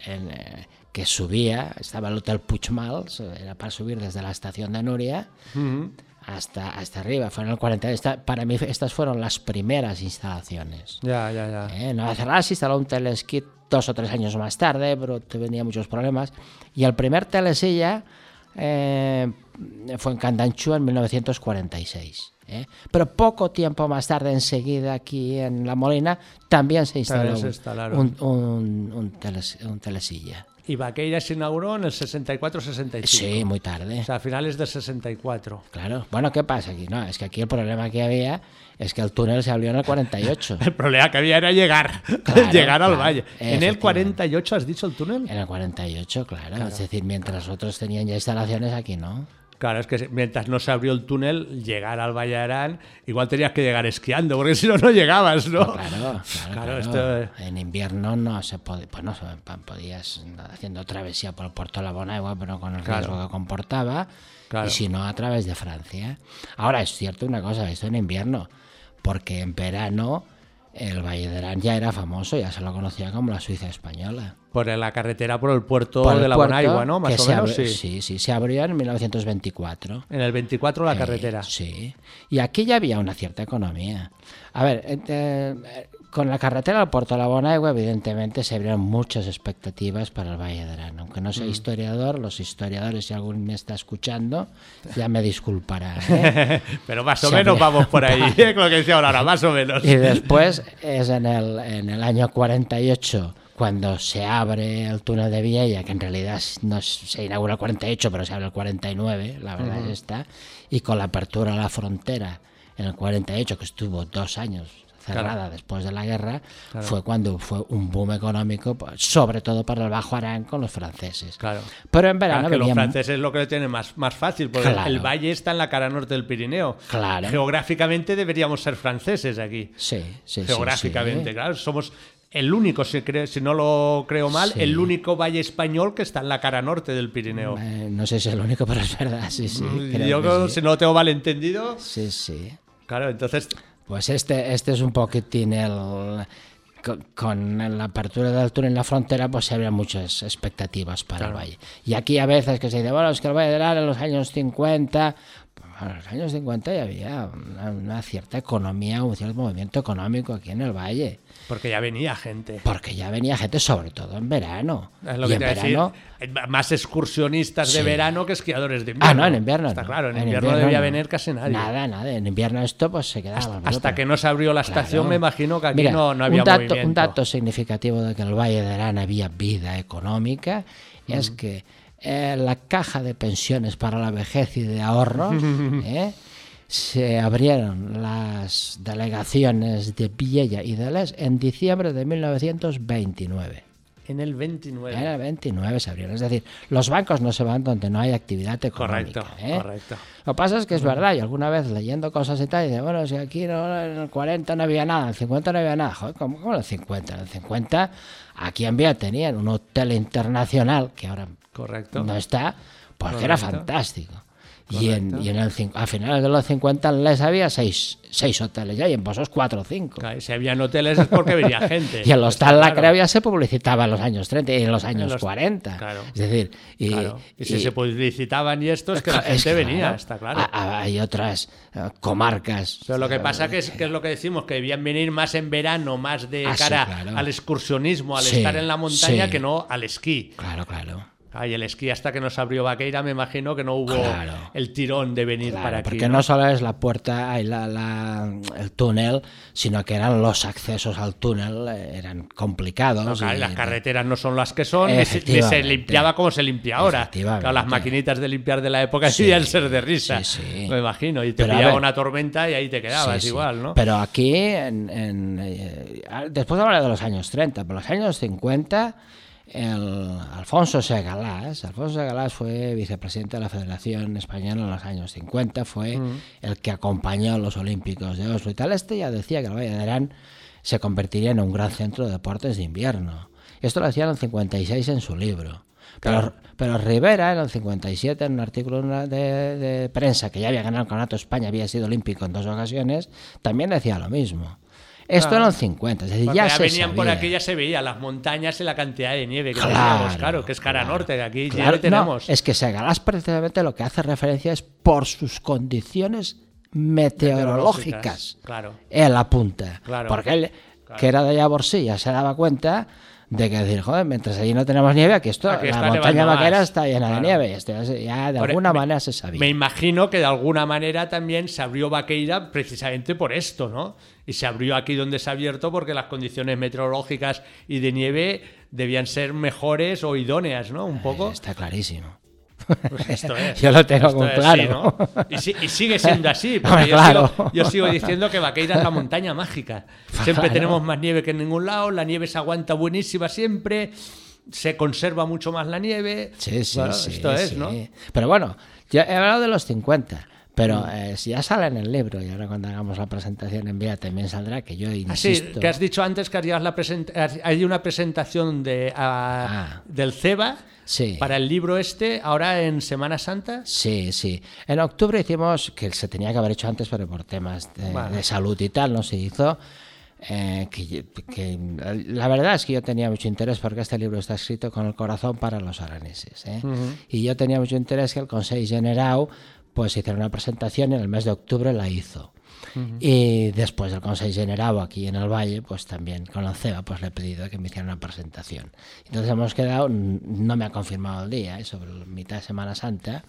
en, eh, que subía, estaba el Hotel Puigmal, era para subir desde la estación de Nuria Ujú. hasta, hasta arriba, fue en el 42. Esta- para mí estas fueron las primeras instalaciones. Ya, ya, ya. Eh, En Nueva Zelanda se instaló un telesquí dos o tres años más tarde, pero tenía muchos problemas. Y el primer telesilla eh, fue en Candanchú en 1946. ¿eh? Pero poco tiempo más tarde, enseguida aquí en La Molina, también se instaló un, un, un teles- un telesilla. Y Vaqueira se inauguró en el 64-65. Sí, muy tarde. O sea, a finales del 64. Claro. Bueno, ¿qué pasa aquí? No, es que aquí el problema que había es que el túnel se abrió en el 48. El problema que había era llegar, Claro, llegar al claro, valle. En el efectivamente. 48 has dicho el túnel. En el 48, claro. Claro. Es decir, mientras otros tenían ya instalaciones, aquí no. Claro, es que mientras no se abrió el túnel, llegar al Valle de Arán, igual tenías que llegar esquiando, porque si no, no llegabas, ¿no? Claro, claro, Claro, claro. esto- En invierno no se podía, se- pa- podías haciendo travesía por el puerto de la Bonagua, pero con el riesgo que comportaba, Claro. y si no, a través de Francia. Ahora, es cierto una cosa, esto en invierno, porque en verano el Valle de Arán ya era famoso, ya se lo conocía como la Suiza española. Por la carretera, por el puerto Por el de la puerto ¿no? Más que o se menos, sí, sí, se abrió en 1924. En el 24 la Eh, carretera. Sí. Y aquí ya había una cierta economía. A ver, eh, eh, con la carretera al Puerto de la Bonagua, evidentemente se abrieron muchas expectativas para el Valle de Arán. Aunque no sea Mm. historiador, los historiadores, si alguien me está escuchando, ya me disculpará. ¿eh? Pero más o Se menos vamos por ahí, ¿eh? lo que decía ahora, más o menos. Y después es en el, en el año 48 cuando se abre el túnel de Viella, que en realidad no se inaugura el 48, pero se abre el 49, la verdad Ujú. es esta, y con la apertura a la frontera en el 48, que estuvo dos años cerrada Claro. después de la guerra, Claro. fue cuando fue un boom económico, pues, sobre todo para el Bajo Arán con los franceses. Claro. Pero en verano Claro, que los franceses lo que lo tienen más, más fácil, porque el valle está en la cara norte del Pirineo. Claro. Geográficamente deberíamos ser franceses aquí. Sí, sí, sí, Geográficamente, sí. claro. Somos el único, si, creo- si no lo creo mal, Sí. el único valle español que está en la cara norte del Pirineo. Eh, no sé si es el único, pero es verdad, sí, sí. Mm, creo Yo sí. si no lo tengo mal entendido. Sí, sí. Claro, entonces. Pues este, este es un poquitín el. Con, con la apertura del túnel en la frontera, pues se abren muchas expectativas para Claro. el valle. Y aquí a veces que se dice, bueno, es que el Valle de Arán en los años 50. Bueno, en los años 50 ya había una, una cierta economía, un cierto movimiento económico aquí en el valle. Porque ya venía gente. Porque ya venía gente, sobre todo en verano. Es lo y que en te a decir, verano. hay más excursionistas de Sí. verano que esquiadores de invierno. Ah, no, en invierno. Está no. claro, en, invierno, debía venir casi nadie. Nada, nada. En invierno esto pues se quedaba. Hasta, hasta que no se abrió la estación, Claro. me imagino que aquí Mira, no, no había un dato, movimiento. Un dato significativo de que en el Valle de Arán había vida económica es Ujú. que eh, la caja de pensiones para la vejez y de ahorros ¿eh? Se abrieron las delegaciones de Viella y de Les en diciembre de 1929. En el 29. En el 29 se abrieron. Es decir, los bancos no se van donde no hay actividad económica. Correcto, ¿eh? correcto. Lo que pasa es que es verdad, y alguna vez leyendo cosas y tal, dice, bueno, si aquí no, en el 40 no había nada, en el 50 no había nada. Joder, ¿cómo, cómo en el 50? En el 50 aquí en Vía tenían un hotel internacional, que ahora Correcto. no está, porque era fantástico. Y, en, y en el, a finales de los 50 en Les había seis, seis hoteles ya, y en Posos cuatro o cinco. Claro, si habían hoteles es porque venía gente. Y el hostal La Claro. Se publicitaba en los años 30 y en los años los- 40. claro. Es decir, y, si y- se publicitaban y esto es que la gente que, venía, claro, está claro. a- hay otras eh, comarcas. Pero lo que pasa que es, que es lo que decimos, que debían venir más en verano, más de Ah, cara al excursionismo, al Sí, estar en la montaña, sí. que no al esquí. Claro, claro. Ah, y el esquí hasta que nos abrió Vaqueira, me imagino que no hubo Claro. el tirón de venir Claro, para aquí. porque no solo es la puerta, hay la, la- el túnel, sino que eran los accesos al túnel, eh, eran complicados. No, claro, y las carreteras no son las que son, ni se, ni se Efectivamente. limpiaba como se limpia ahora. Las maquinitas de limpiar de la época Sí, debían ser de risa, sí, sí. me imagino. Y te Pero a pillaba ver- una tormenta y ahí te quedabas Sí, sí. igual, ¿no? Pero aquí, en, en, eh, después hablar de los años 30, pero los años 50, el Alfonso Segalás, Alfonso Segalás fue vicepresidente de la Federación Española en los años 50, fue el que acompañó a los Olímpicos de Oslo y tal. Este ya decía que el Valle de Arán se convertiría en un gran centro de deportes de invierno. Esto lo hacía en el 56 en su libro. Pero, Claro. pero Rivera, en el 57, en un artículo de, de prensa que ya había ganado el Campeonato España, había sido olímpico en dos ocasiones, también decía lo mismo. Esto Claro. los 50, es decir, Porque ya, ya se venían por aquí, ya se veía las montañas y la cantidad de nieve que Claro, teníamos, claro, que es cara norte, que aquí Claro, no, tenemos. es que Segalás precisamente lo que hace referencia es por sus condiciones meteorológicas. Claro. Él apunta. Claro. Porque él, que era de allá por sí, ya se daba cuenta de que decir, joder, mientras allí no tenemos nieve, aquí esto, Aquí la montaña vaquera más. está llena Claro. de nieve. ya, de Ahora, alguna me- manera se sabía. Me imagino que de alguna manera también se abrió Vaqueira precisamente por esto, ¿no? Y se abrió aquí donde se ha abierto porque las condiciones meteorológicas y de nieve debían ser mejores o idóneas, ¿no? Un poco. Está clarísimo. Pues esto es. Yo lo tengo Esto muy es, claro. sí, ¿no? y, si- y sigue siendo así. Porque yo, claro. sigo, yo sigo diciendo que Vaqueira es la montaña mágica. Siempre Claro. tenemos más nieve que en ningún lado. La nieve se aguanta buenísima siempre. Se conserva mucho más la nieve. Sí, sí, Bueno, sí. Esto es. ¿no? Pero bueno, yo he hablado de los 50. Pero Mm. eh, si ya sale en el libro, y ahora cuando hagamos la presentación en vía también saldrá, que yo Ah, insisto. que has dicho antes que harías la hay una presentación de, ah, del CEBA Sí. para el libro este, ahora en Semana Santa. Sí, sí. En octubre hicimos, que se tenía que haber hecho antes, pero por temas de, Vale. de salud y tal, no se hizo. eh, que, que la verdad es que yo tenía mucho interés porque este libro está escrito con el corazón para los araneses. ¿eh? Ujú. Y yo tenía mucho interés que el Consejo General pues hiciera una presentación y en el mes de octubre la hizo. Y después del Consejo General aquí en el Valle, pues también con la CEBA, pues le he pedido que me hiciera una presentación. Entonces hemos quedado, no me ha confirmado el día, ¿eh? sobre mitad de Semana Santa,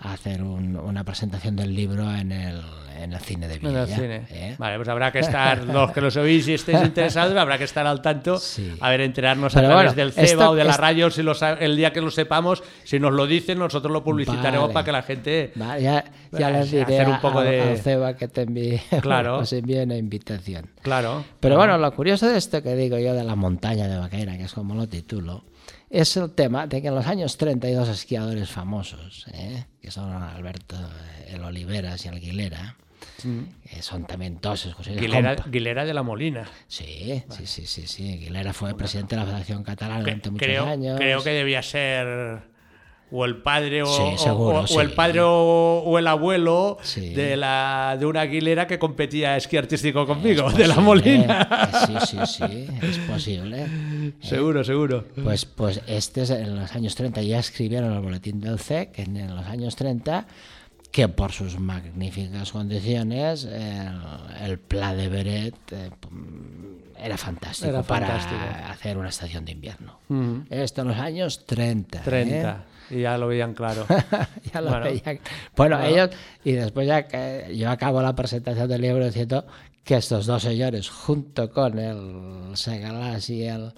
a hacer un- una presentación del libro en el, en el cine de En Villa. el cine. ¿eh? Vale, pues habrá que estar, los que los oís y estéis interesados, habrá que estar al tanto, a ver, enterarnos Pero a través bueno, del CEBA esto- o de la esto- radio, si el día que lo sepamos, si nos lo dicen, nosotros lo publicitaremos Vale. para que la gente... Vale, ya, ya eh, les diré hacer un poco de- al CEBA que te envíe, Claro. os envíe una invitación. Claro. Pero bueno, lo curioso de esto que digo yo de la montaña de Vaquera, que es como lo titulo, es el tema de que en los años 30 hay dos esquiadores famosos, ¿eh? que son Alberto eh, el Oliveras y el Aguilera, que son también dos excursiones. Guilera, compa- Guilera de la Molina. Sí, sí, sí, sí, sí. Aguilera fue presidente de la Federación Catalana durante muchos creo, años. creo que debía ser o el padre o, Sí, o- seguro, o- o sí. el padre o, o el abuelo Sí. de la de una aguilera que competía esquí artístico conmigo, de la Molina. Sí, sí, sí, es posible. Seguro, seguro. Pues, pues este es en los años 30 ya escribieron el boletín del CEC en, en los años 30 que por sus magníficas condiciones el, el Pla de Beret eh, era fantástico Era para hacer una estación de invierno. Esto en los años 30. ¿eh? 30. Y ya lo veían claro. Ya lo Bueno. veían. Bueno, Bueno. ellos, y después ya que yo acabo la presentación del libro diciendo que estos dos señores, junto con el Segalás y el,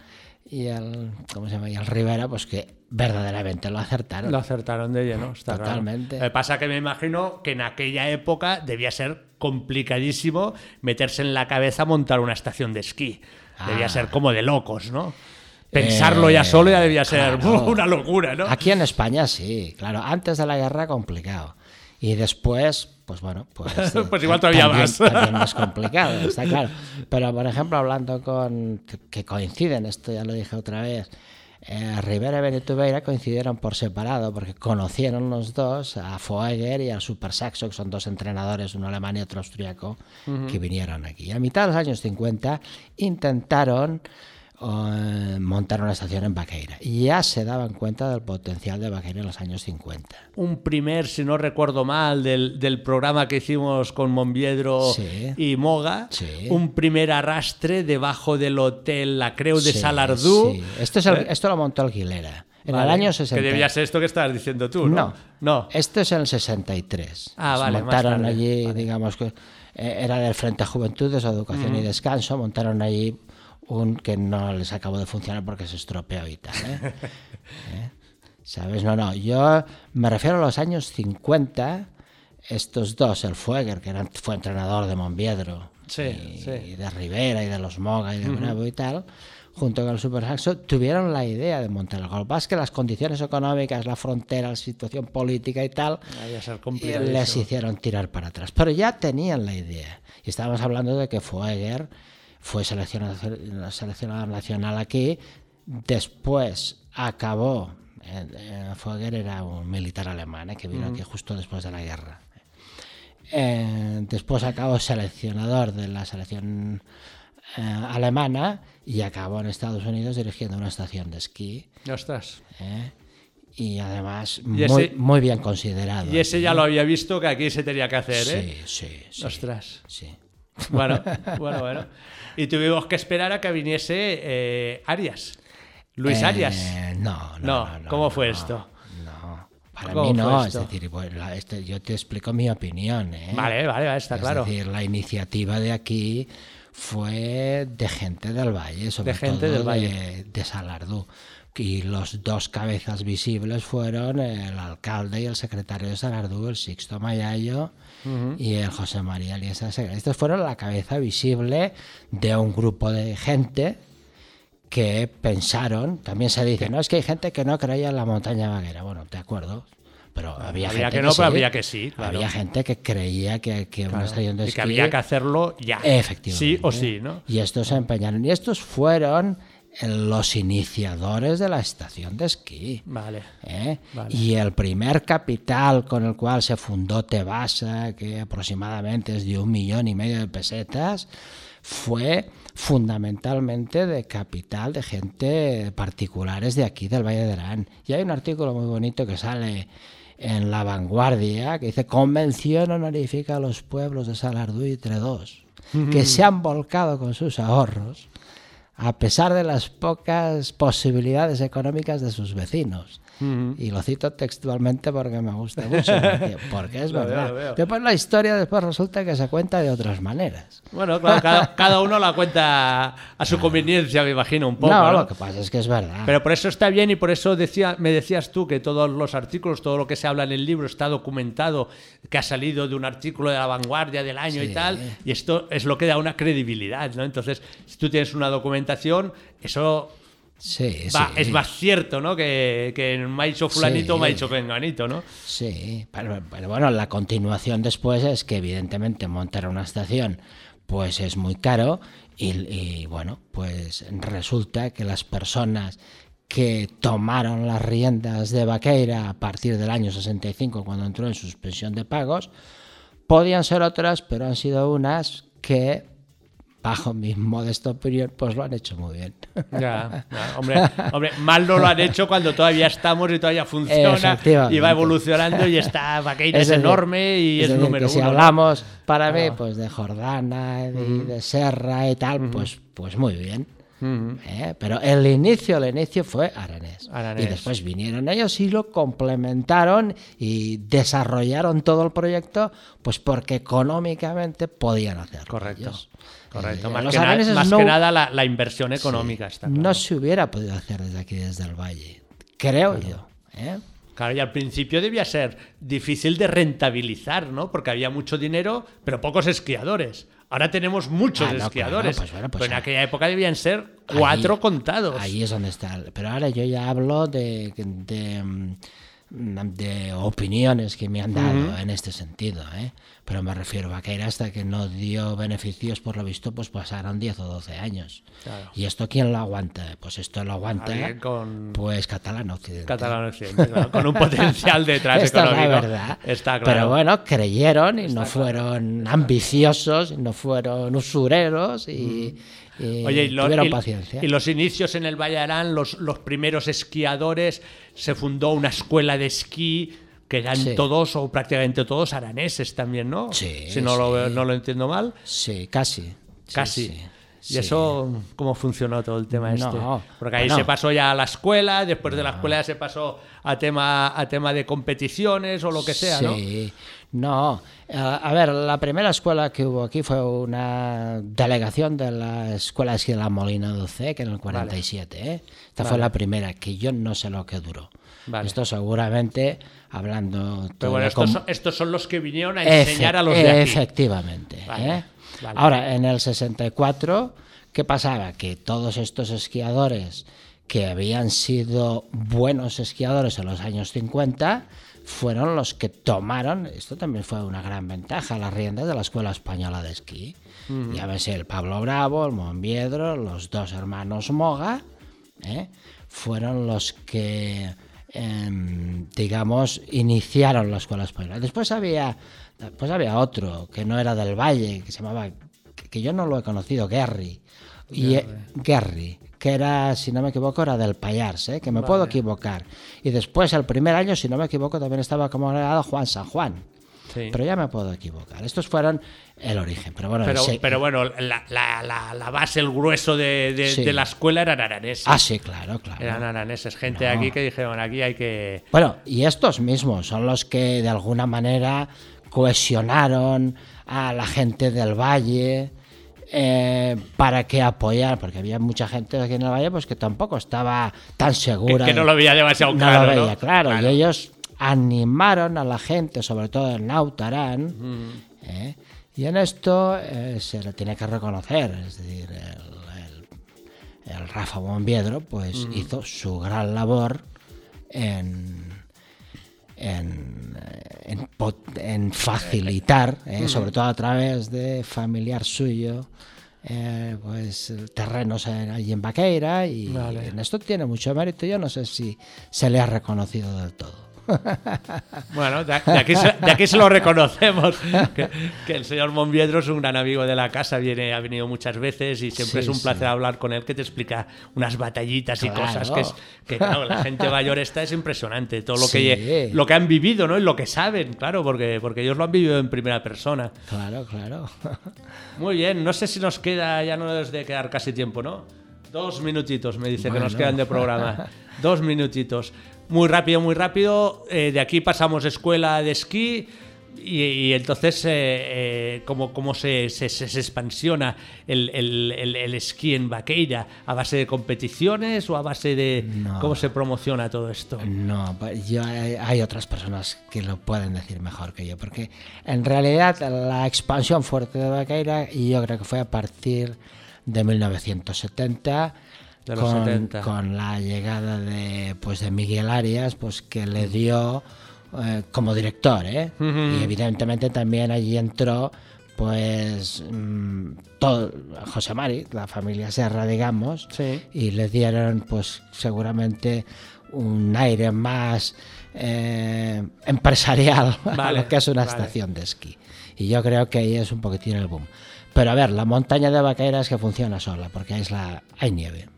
y el, ¿cómo se llama? Y el Rivera, pues que verdaderamente lo acertaron. Lo acertaron de lleno, está claro. Totalmente. Lo que pasa que me imagino que en aquella época debía ser complicadísimo meterse en la cabeza montar una estación de esquí. Debía Ah. ser como de locos, ¿no? Pensarlo Eh, ya solo ya debía ser claro. una locura, ¿no? Aquí en España sí, claro. Antes de la guerra complicado. Y después, pues bueno, pues, eh, Pues igual todavía también, más. también más complicado, está claro. Pero por ejemplo, hablando con que, coinciden, esto ya lo dije otra vez, eh, Rivera y Benito Veira coincidieron por separado porque conocieron los dos a Foeger y al Super Saxo, que son dos entrenadores, uno alemán y otro austriaco, que vinieron aquí. Y a mitad de los años 50 intentaron eh, montar una estación en Baqueira. Y ya se daban cuenta del potencial de Baqueira en los años 50. Un primer, si no recuerdo mal, del, del programa que hicimos con Monviedro Sí. y Moga, Sí. un primer arrastre debajo del hotel La Creu de Sí, Salardú. Esto, es el- Eh, esto lo montó Alquilera. En vale, el año 60. Que debía ser esto que estabas diciendo tú, ¿no? No, No. Esto es en el 63. Ah, Se vale, Montaron allí, digamos que eh, era del Frente Juventudes, Educación y Ujú. Descanso. Montaron allí un que no les acabó de funcionar porque se estropeó y tal. ¿eh? ¿Eh? ¿Sabes? No, no. Yo me refiero a los años 50. Estos dos, el Fueger, que era- fue entrenador de Monviedro, Sí, y, sí. y de Rivera y de los Moga y de. Bravo y tal, junto con el Super Saxo, tuvieron la idea de montar el golf. Más que las condiciones económicas, la frontera, la situación política y tal, Vaya a ser eh, complicadísimo. les hicieron tirar para atrás. Pero ya tenían la idea. Y estábamos hablando de que Fueger fue seleccionado, seleccionador nacional aquí, después acabó, eh, era un militar alemán eh, que vino Ujú. aquí justo después de la guerra. Eh, después acabó seleccionador de la selección eh, alemana y acabó en Estados Unidos dirigiendo una estación de esquí. Ostras. ¿eh? Y además Y muy, ese- muy bien considerado. Y ese ya ¿eh? lo había visto que aquí se tenía que hacer, ¿eh? Sí, sí, sí. Ostras. Sí. Bueno, bueno, bueno. Y tuvimos que esperar a que viniese eh, Arias. Luis Eh, Arias. No, no, no, no, ¿Cómo fue esto? No, para ¿Cómo mí no, es decir, la- este- yo te explico mi opinión. ¿eh? Vale, vale, está es claro. decir, la iniciativa de aquí fue de gente del Valle, sobre De gente todo del Valle. de, de Salardú. Y los dos cabezas visibles fueron el alcalde y el secretario de Salardú, el Sixto Mayayo Y el José María Elías Segura. Estos fueron la cabeza visible de un grupo de gente que pensaron, también se dice, no, es que hay gente que no creía en la montaña vaquera. Bueno, de acuerdo, pero había, Había gente que no, pero sí. había que sí, claro. Había gente que creía que, que una Claro. estación de Y que esquí... había que hacerlo ya. Efectivamente. Sí o sí, ¿no? Y estos se empeñaron. Y estos fueron los iniciadores de la estación de esquí. Vale. ¿eh? Vale. Y el primer capital con el cual se fundó Tebasa, que aproximadamente es de un millón y medio de pesetas, fue fundamentalmente de capital de gente particulares de aquí, del Valle de Arán. Y hay un artículo muy bonito que sale en La Vanguardia que dice Convención honorífica a los pueblos de Salardú y Tredós, que se han volcado con sus ahorros a pesar de las pocas posibilidades económicas de sus vecinos. Ujú. Y lo cito textualmente porque me gusta mucho, porque, es veo, verdad. lo veo. Después la historia después resulta que se cuenta de otras maneras. Bueno, claro, cada, cada uno la cuenta a su conveniencia, me imagino, un poco. no, ¿no? lo que pasa es que es verdad. Pero por eso está bien y por eso decía, me decías tú que todos los artículos, todo lo que se habla en el libro está documentado, que ha salido de un artículo de la vanguardia del año y Sí. tal, y esto es lo que da una credibilidad, ¿no? Entonces, si tú tienes una documentación, eso Sí, va- sí. es más cierto, ¿no? Que, que me ha dicho fulanito, Sí. me ha dicho venganito, ¿no? Sí, pero, pero bueno, la continuación después es que evidentemente montar una estación pues es muy caro y, y, bueno, pues resulta que las personas que tomaron las riendas de Vaqueira a partir del año 65 cuando entró en suspensión de pagos podían ser otras, pero han sido unas que bajo mi modesta opinión pues lo han hecho muy bien. Ya, ya, hombre, hombre, mal no lo han hecho cuando todavía estamos y todavía funciona y va evolucionando y está Vaqueira es, decir, enorme y es, decir, número que si uno. ¿no? hablamos para mí pues de Jordana y de, de Serra y tal, pues, pues muy bien. Ujú. ¿eh? Pero el inicio, el inicio fue Aranés. Aranés. Y después vinieron ellos y lo complementaron y desarrollaron todo el proyecto, pues porque económicamente podían hacerlo. Correcto. ellos. Correcto, Eh, más, que, na- más no- que nada la, la inversión económica está claro. No se hubiera podido hacer desde aquí, desde el valle. Creo yo. ¿eh? Claro, y al principio debía ser difícil de rentabilizar, ¿no? Porque había mucho dinero, pero pocos esquiadores. Ahora tenemos muchos Ah, no, esquiadores, claro, pues bueno, pues pero en aquella época debían ser cuatro Ahí- contados. Ahí es donde está. Pero ahora yo ya hablo de, de, mm, de opiniones que me han dado Ujú. en este sentido. ¿eh? Pero me refiero a Vaqueira hasta que no dio beneficios, por lo visto, pues pasaron 10 o 12 años. Claro. ¿Y esto quién lo aguanta? Pues esto lo aguanta con- pues Catalán Occidente. Catalán Occidente, claro, con un potencial detrás es la económico. verdad. Está claro. Pero bueno, creyeron y no fueron ambiciosos, no fueron usureros y, y Oye, y, lo- tuvieron y- paciencia. y los inicios en el Valle Arán, los, los primeros esquiadores, se fundó una escuela de esquí que eran Sí. todos o prácticamente todos araneses también, ¿no? Sí, Si no, lo, no lo entiendo mal. Sí, casi. Casi. ¿Y eso cómo funcionó todo el tema No, este? Porque ahí se pasó ya a la escuela, después de la escuela ya se pasó a tema, a tema de competiciones o lo que sea, ¿no? Sí, no. Eh, a ver, la primera escuela que hubo aquí fue una delegación de la Escuela de la Molina 12, que en el 47. ¿eh? Esta fue Vale. la primera, que yo no sé lo que duró. Vale. Esto seguramente, hablando... Pero bueno, estos, son, estos son los que vinieron a enseñar a los de aquí. Efectivamente. Vale, ¿eh? vale. Ahora, en el 64, ¿qué pasaba? Que todos estos esquiadores que habían sido buenos esquiadores en los años 50 fueron los que tomaron, esto también fue una gran ventaja, las riendas de la Escuela Española de Esquí. Ujú. Llámese el Pablo Bravo, el Monviedro, los dos hermanos Moga, ¿eh? fueron los que, em, digamos, iniciaron la escuela española. Después había, después había otro que no era del Valle, que se llamaba, que, yo no lo he conocido, Gary. Y, eh, Gary, que era, si no me equivoco, era del Payars, ¿eh? que me puedo equivocar. Y después, el primer año, si no me equivoco, también estaba como agregado Juan San Juan. Sí. Pero ya me puedo equivocar. Estos fueron el origen. Pero bueno, Pero, pero bueno, la, la- la- la base, el grueso de, de- Sí. de la escuela eran araneses. Ah, sí, claro, claro. Eran araneses, gente No. aquí que dijeron, aquí hay que... Bueno, y estos mismos son los que de alguna manera cohesionaron a la gente del valle eh, para que apoyar, porque había mucha gente aquí en el valle pues que tampoco estaba tan segura. Que- que no lo veía demasiado no claro, lo ¿no? veía claro, Claro. y ellos animaron a la gente, sobre todo en Nautarán, ¿eh? y en esto eh, se le tiene que reconocer, es decir, el, el- el Rafa Bombiedro pues hizo su gran labor en en, en, facilitar, eh, Ujú. sobre todo a través de familiar suyo, eh, pues terrenos en- allí en Vaqueira y Vale. en esto tiene mucho mérito. Yo no sé si se le ha reconocido del todo. Bueno, de, aquí, se, de aquí se lo reconocemos. Que, que el señor Monviedro es un gran amigo de la casa, viene, ha venido muchas veces y siempre Sí, es un sí. placer hablar con él, que te explica unas batallitas y cosas que, es, que claro, la gente mayor esta es impresionante, todo lo, Sí. que, lo que han vivido ¿no? y lo que saben, claro, porque, porque ellos lo han vivido en primera persona. Claro, claro. Muy bien, no sé si nos queda, ya no es de quedar casi tiempo, ¿no? Dos minutitos, me dice que nos quedan de programa. Dos minutitos. Muy rápido, muy rápido. Eh, de aquí pasamos escuela de esquí. Y, y entonces, eh, eh, ¿cómo, se, se- expansiona el, el- el- el esquí en Vaqueira? ¿A base de competiciones o a base de No. cómo se promociona todo esto? No, yo, hay, hay otras personas que lo pueden decir mejor que yo, porque en realidad la expansión fuerte de Vaqueira yo creo que fue a partir de 1970. De los con, 70. con la llegada de pues de Miguel Arias pues que le dio eh, como director ¿eh? Y evidentemente también allí entró pues mm, todo José Mari la familia Serra digamos y le dieron pues seguramente un aire más eh, empresarial a Vale, lo que es una vale. estación de esquí y yo creo que ahí es un poquitín el boom pero a ver la montaña de Vaqueira es que funciona sola porque es la hay nieve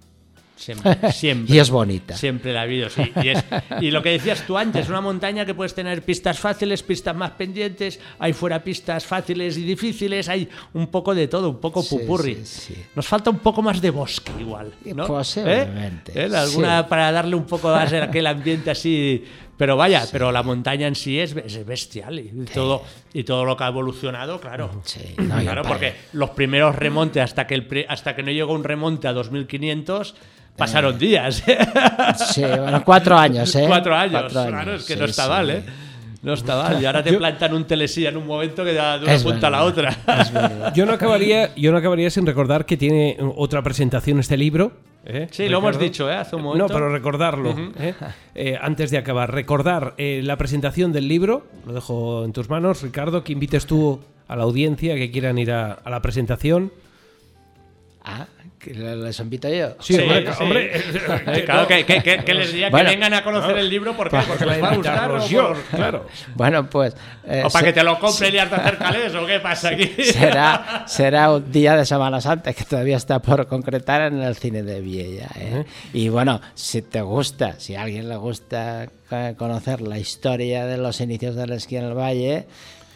Siempre, siempre. y es bonita Siempre la ha habido, sí. Y, es- y lo que decías tú antes, una montaña que puedes tener pistas fáciles, pistas más pendientes, hay fuera pistas fáciles y difíciles, hay un poco de todo, un poco Sí, pupurri. sí, sí. Nos falta un poco más de bosque igual, ¿no? Posiblemente, ¿Eh? ¿Eh? Alguna sí. para darle un poco más de aquel ambiente así. Pero vaya, pero la montaña en sí es, es bestial y todo y todo lo que ha evolucionado, claro. no, y claro, porque los primeros remontes hasta que el hasta que no llegó un remonte a 2500 pasaron días. Sí, bueno, cuatro años, ¿eh? Cuatro años, Cuatro años, claro, es que sí, no está sí. mal, ¿eh? No está mal. Y ahora te Yo- plantan un telesilla en un momento que da de una punta a la otra. Yo no acabaría, yo no acabaría sin recordar que tiene otra presentación este libro. ¿eh, Sí, lo hemos dicho, ¿eh? Hace un momento. No, pero recordarlo. ¿eh? Eh, antes de acabar, recordar eh, la presentación del libro. Lo dejo en tus manos, Ricardo, que invites tú a la audiencia que quieran ir a, a la presentación. Ah, que les invito yo. Sí, hombre, hombre, Eh, claro, que, que- que- que les diría Bueno. que vengan a conocer el libro ¿por qué? Para- porque les va a gustar. o por- claro. Bueno, pues. eh, O para se- que te lo compren y has de hacer calés, ¿o qué pasa aquí? será, será un día de Semana Santa que todavía está por concretar en el cine de Viella. ¿eh? Y bueno, si te gusta, si a alguien le gusta eh, conocer la historia de los inicios del esquí en el valle,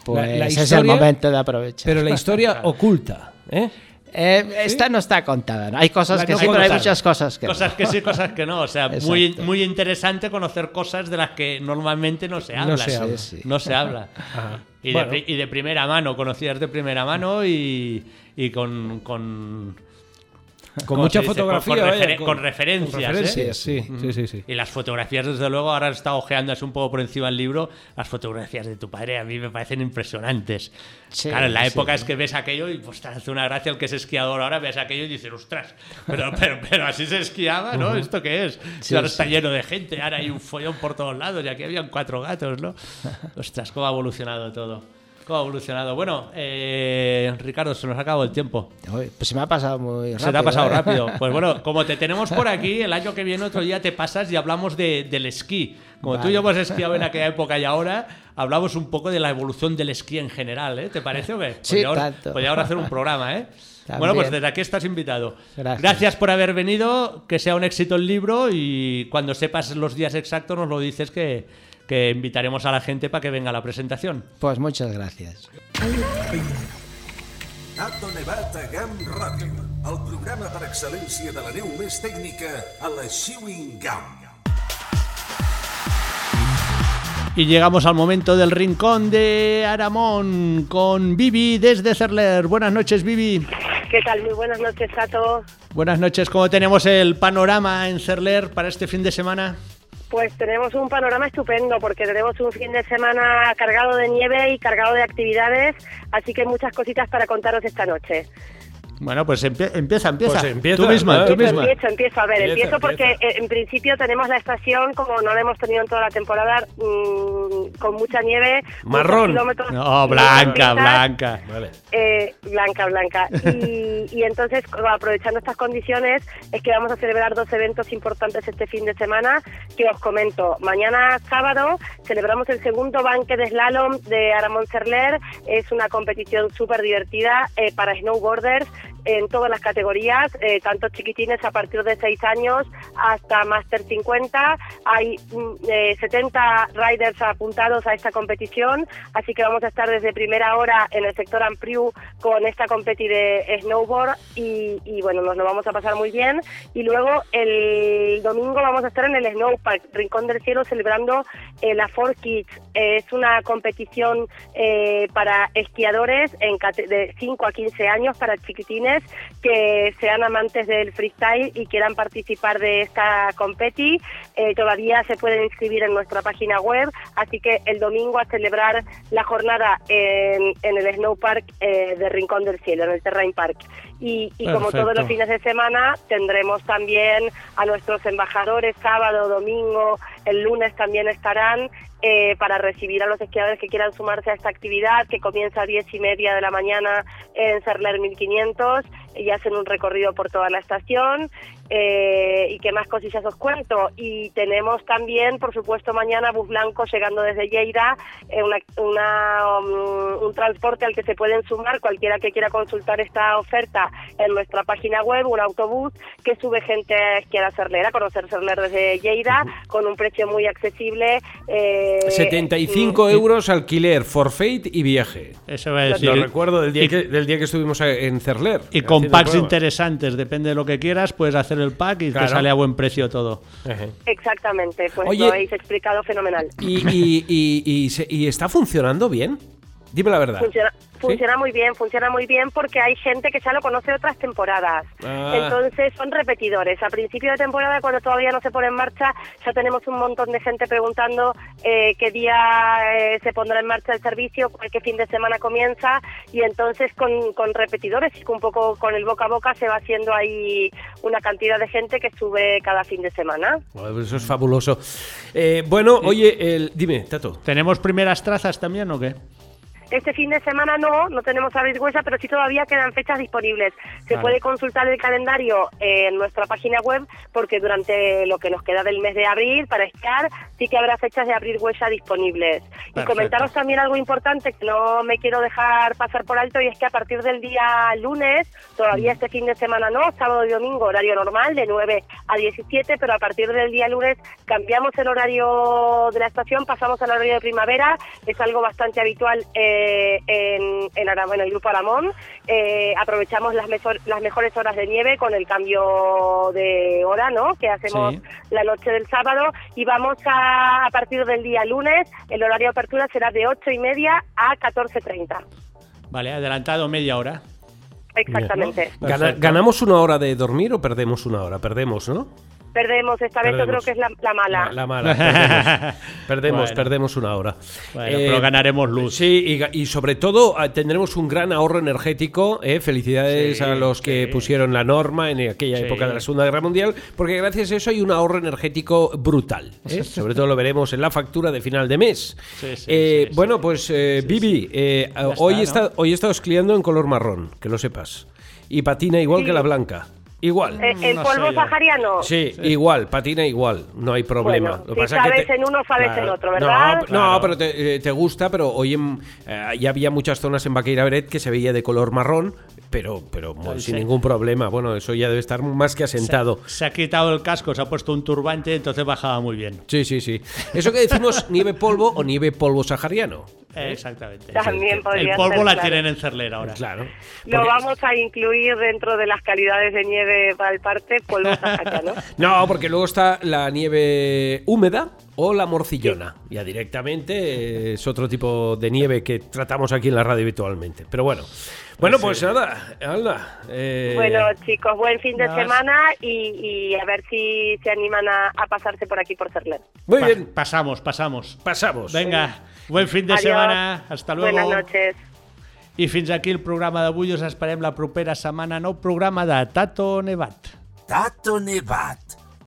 pues La- la es el historia, momento de aprovechar. Pero la historia oculta. ¿eh? Eh, esta no está contada. ¿no? Hay cosas La que no sí, pero hay muchas cosas que no. Cosas que sí, cosas que no. O sea, muy, muy interesante conocer cosas de las que normalmente no se habla. se habla. Sí, sí. No se habla. Ajá. Y, Bueno. de, pri- y de primera mano, conocidas de primera mano y, y con, con, Con ¿cómo mucha fotografía. Con, vaya, referen- con referencias. con ¿eh? referencias, sí, Ujú. sí, sí, sí. Y las fotografías, desde luego, ahora estado ojeando así un poco por encima del libro. Las fotografías de tu padre a mí me parecen impresionantes. Sí, claro, en la sí. época es que ves aquello y pues te hace una gracia el que es esquiador ahora, ves aquello y dices, ostras, pero, pero, pero así se esquiaba, ¿no? ¿Esto qué es? Sí, ahora sí. está lleno de gente, ahora hay un follón por todos lados y aquí habían cuatro gatos, ¿no? Ostras, cómo ha evolucionado todo. Cómo ha evolucionado. Bueno, eh, Ricardo, se nos ha acabado el tiempo. Pues se me ha pasado muy rápido. Se te ha pasado ¿eh? rápido. Pues bueno, como te tenemos por aquí, el año que viene otro día te pasas y hablamos de- del esquí. Como tú y yo hemos esquiado en aquella época y ahora, hablamos un poco de la evolución del esquí en general, ¿eh? ¿Te parece o qué? Sí, Podríamos- tanto. podríamos hacer un programa, ¿eh? También. Bueno, pues desde aquí estás invitado. Gracias. por haber venido, que sea un éxito el libro y cuando sepas los días exactos nos lo dices que, que invitaremos a la gente para que venga a la presentación. Pues muchas gracias. Tato Nevat a GAM Ràdio, el programa per excel·lència de la neu més tècnica a la Chewing Gum. Y llegamos al momento del rincón de Aramón con Vivi desde Cerler. Buenas noches, Vivi. ¿Qué tal? Muy buenas noches, Tato. Buenas noches. ¿Cómo tenemos el panorama en Cerler para este fin de semana? Pues tenemos un panorama estupendo porque tenemos un fin de semana cargado de nieve y cargado de actividades, así que muchas cositas para contaros esta noche. Bueno, pues empie- empieza, empieza. Pues empieza, tú misma, tú Empiezo, misma. empiezo, empiezo. A ver, Empieza, empiezo porque empieza. eh, en principio tenemos la estación, como no la hemos tenido en toda la temporada, mm, con mucha nieve. Marrón. kilómetros, No, blanca, pistas, blanca. Vale. Eh, blanca, blanca. Y, y entonces, aprovechando estas condiciones, es que vamos a celebrar dos eventos importantes este fin de semana que os comento. Mañana sábado celebramos el segundo banque de slalom de Aramón Cerler. Es una competición súper divertida eh, para snowboarders en todas las categorías, eh, tanto chiquitines a partir de 6 años hasta Master 50. Hay mm, eh, 70 riders apuntados a esta competición, así que vamos a estar desde primera hora en el sector Ampriu con esta competi de snowboard y, bueno, nos lo vamos a pasar muy bien. Y luego el domingo vamos a estar en el Snowpark, Rincón del Cielo, celebrando eh, la Four Kids. Es una competición eh, para esquiadores de 5 a 15 años, para chiquitines que sean amantes del freestyle y quieran participar de esta competi. Eh, todavía se pueden inscribir en nuestra página web, así que el domingo a celebrar la jornada en, el Snowpark eh, de Rincón del Cielo, en el Terrain Park. Y, y como todos los fines de semana, tendremos también a nuestros embajadores sábado, domingo, el lunes también estarán eh, para recibir a los esquiadores que quieran sumarse a esta actividad que comienza a diez y media de la mañana en Cerler 1500 y hacen un recorrido por toda la estación. Eh, y qué más cosillas os cuento. Y tenemos también, por supuesto, mañana bus blanco llegando desde Lleida, eh, una, una, um, un transporte al que se pueden sumar cualquiera que quiera consultar esta oferta en nuestra página web, un autobús que sube gente a esquiar a Cerler, a conocer Cerler desde Lleida, con un precio muy accesible. eh, 75 euros alquiler, forfait y viaje. Eso va a decir. Lo recuerdo del día, Y- que, del día que estuvimos en Cerler. Y con haciendo packs interesantes, depende de lo que quieras, puedes hacer el pack y Claro. te sale a buen precio todo. Exactamente, pues Oye- lo habéis explicado fenomenal. ¿Y, y, y- y y está funcionando bien? Dime la verdad. Funciona, funciona muy bien, funciona muy bien porque hay gente que ya lo conoce de otras temporadas. Ah. Entonces son repetidores. A principio de temporada, cuando todavía no se pone en marcha, ya tenemos un montón de gente preguntando eh, qué día eh, se pondrá en marcha el servicio, qué fin de semana comienza. Y entonces con, con repetidores y un poco con el boca a boca se va haciendo ahí una cantidad de gente que sube cada fin de semana. Bueno, pues Eso es fabuloso. Eh, bueno, oye, el, dime, Tato. ¿Tenemos primeras trazas también o qué? Este fin de semana no, no tenemos abrir huella, pero sí todavía quedan fechas disponibles. Se puede consultar el calendario en nuestra página web porque durante lo que nos queda del mes de abril para esquiar sí que habrá fechas de abrir huella disponibles. Y comentaros también algo importante que no me quiero dejar pasar por alto y es que a partir del día lunes, todavía este fin de semana no, sábado y domingo horario normal de 9 a 17, pero a partir del día lunes cambiamos el horario de la estación, pasamos al horario de primavera, es algo bastante habitual eh, en, en Ara- bueno, el Grupo Aramón. Eh, aprovechamos las, mejor- las mejores horas de nieve con el cambio de hora, ¿no? Que hacemos Sí. la noche del sábado y vamos a, a partir del día lunes, el horario de apertura será de 8 y media a 14.30. Vale, adelantado media hora. Exactamente. ¿Ganamos una hora de dormir o perdemos una hora? Perdemos, ¿no? Perdemos, esta vez yo creo que es la, la mala. La, la mala. Perdemos, perdemos, Bueno. perdemos una hora. Bueno, pero ganaremos luz. Sí, y, sobre todo ah, tendremos un gran ahorro energético. ¿eh? Felicidades Sí, a los que sí. pusieron la norma en aquella Sí. época de la Segunda Guerra Mundial, porque gracias a eso hay un ahorro energético brutal. ¿eh? sobre todo lo veremos en la factura de final de mes. Sí, sí, Eh, sí, bueno, pues eh, Vivi, eh, hoy, está, ¿no? está, hoy he estado escribiendo en color marrón, que lo sepas. Y patina igual Sí. que la blanca. Igual. Eh, ¿El No polvo sahariano? Sí, igual, patina igual, no hay problema. Bueno, Lo si pasa es que sabes te- en uno, sabes en otro, ¿verdad? No, no, pero te, eh, te gusta, pero hoy en, eh, ya había muchas zonas en Baqueira Beret que se veía de color marrón, pero, pero sin ningún problema. Bueno, eso ya debe estar más que asentado. Se ha quitado el casco, se ha puesto un turbante, entonces bajaba muy bien. Sí, sí, sí. Eso que decimos nieve polvo o nieve polvo sahariano. Eh, Exactamente. También podría El polvo ser, la claro. tienen en Cerler ahora. Claro. Lo Porque- vamos a incluir dentro de las calidades de nieve para el parte, polvo sahariano. No, porque luego está la nieve húmeda o la morcillona. Ya directamente eh, es otro tipo de nieve que tratamos aquí en la radio habitualmente. Pero bueno. Bueno, pues nada, Alda. eh, Bueno, chicos, buen fin de nada semana y, y a ver si se animan a, a pasarse por aquí por Cerler. muy Pa- bien, Pasamos, pasamos. pasamos. Venga, buen fin de Adiós. setmana. Hasta luego. Buenas noches. I fins aquí el programa d'avui. Us esperem la propera setmana. Nou programa de Tato Nevat. Tato Nevat,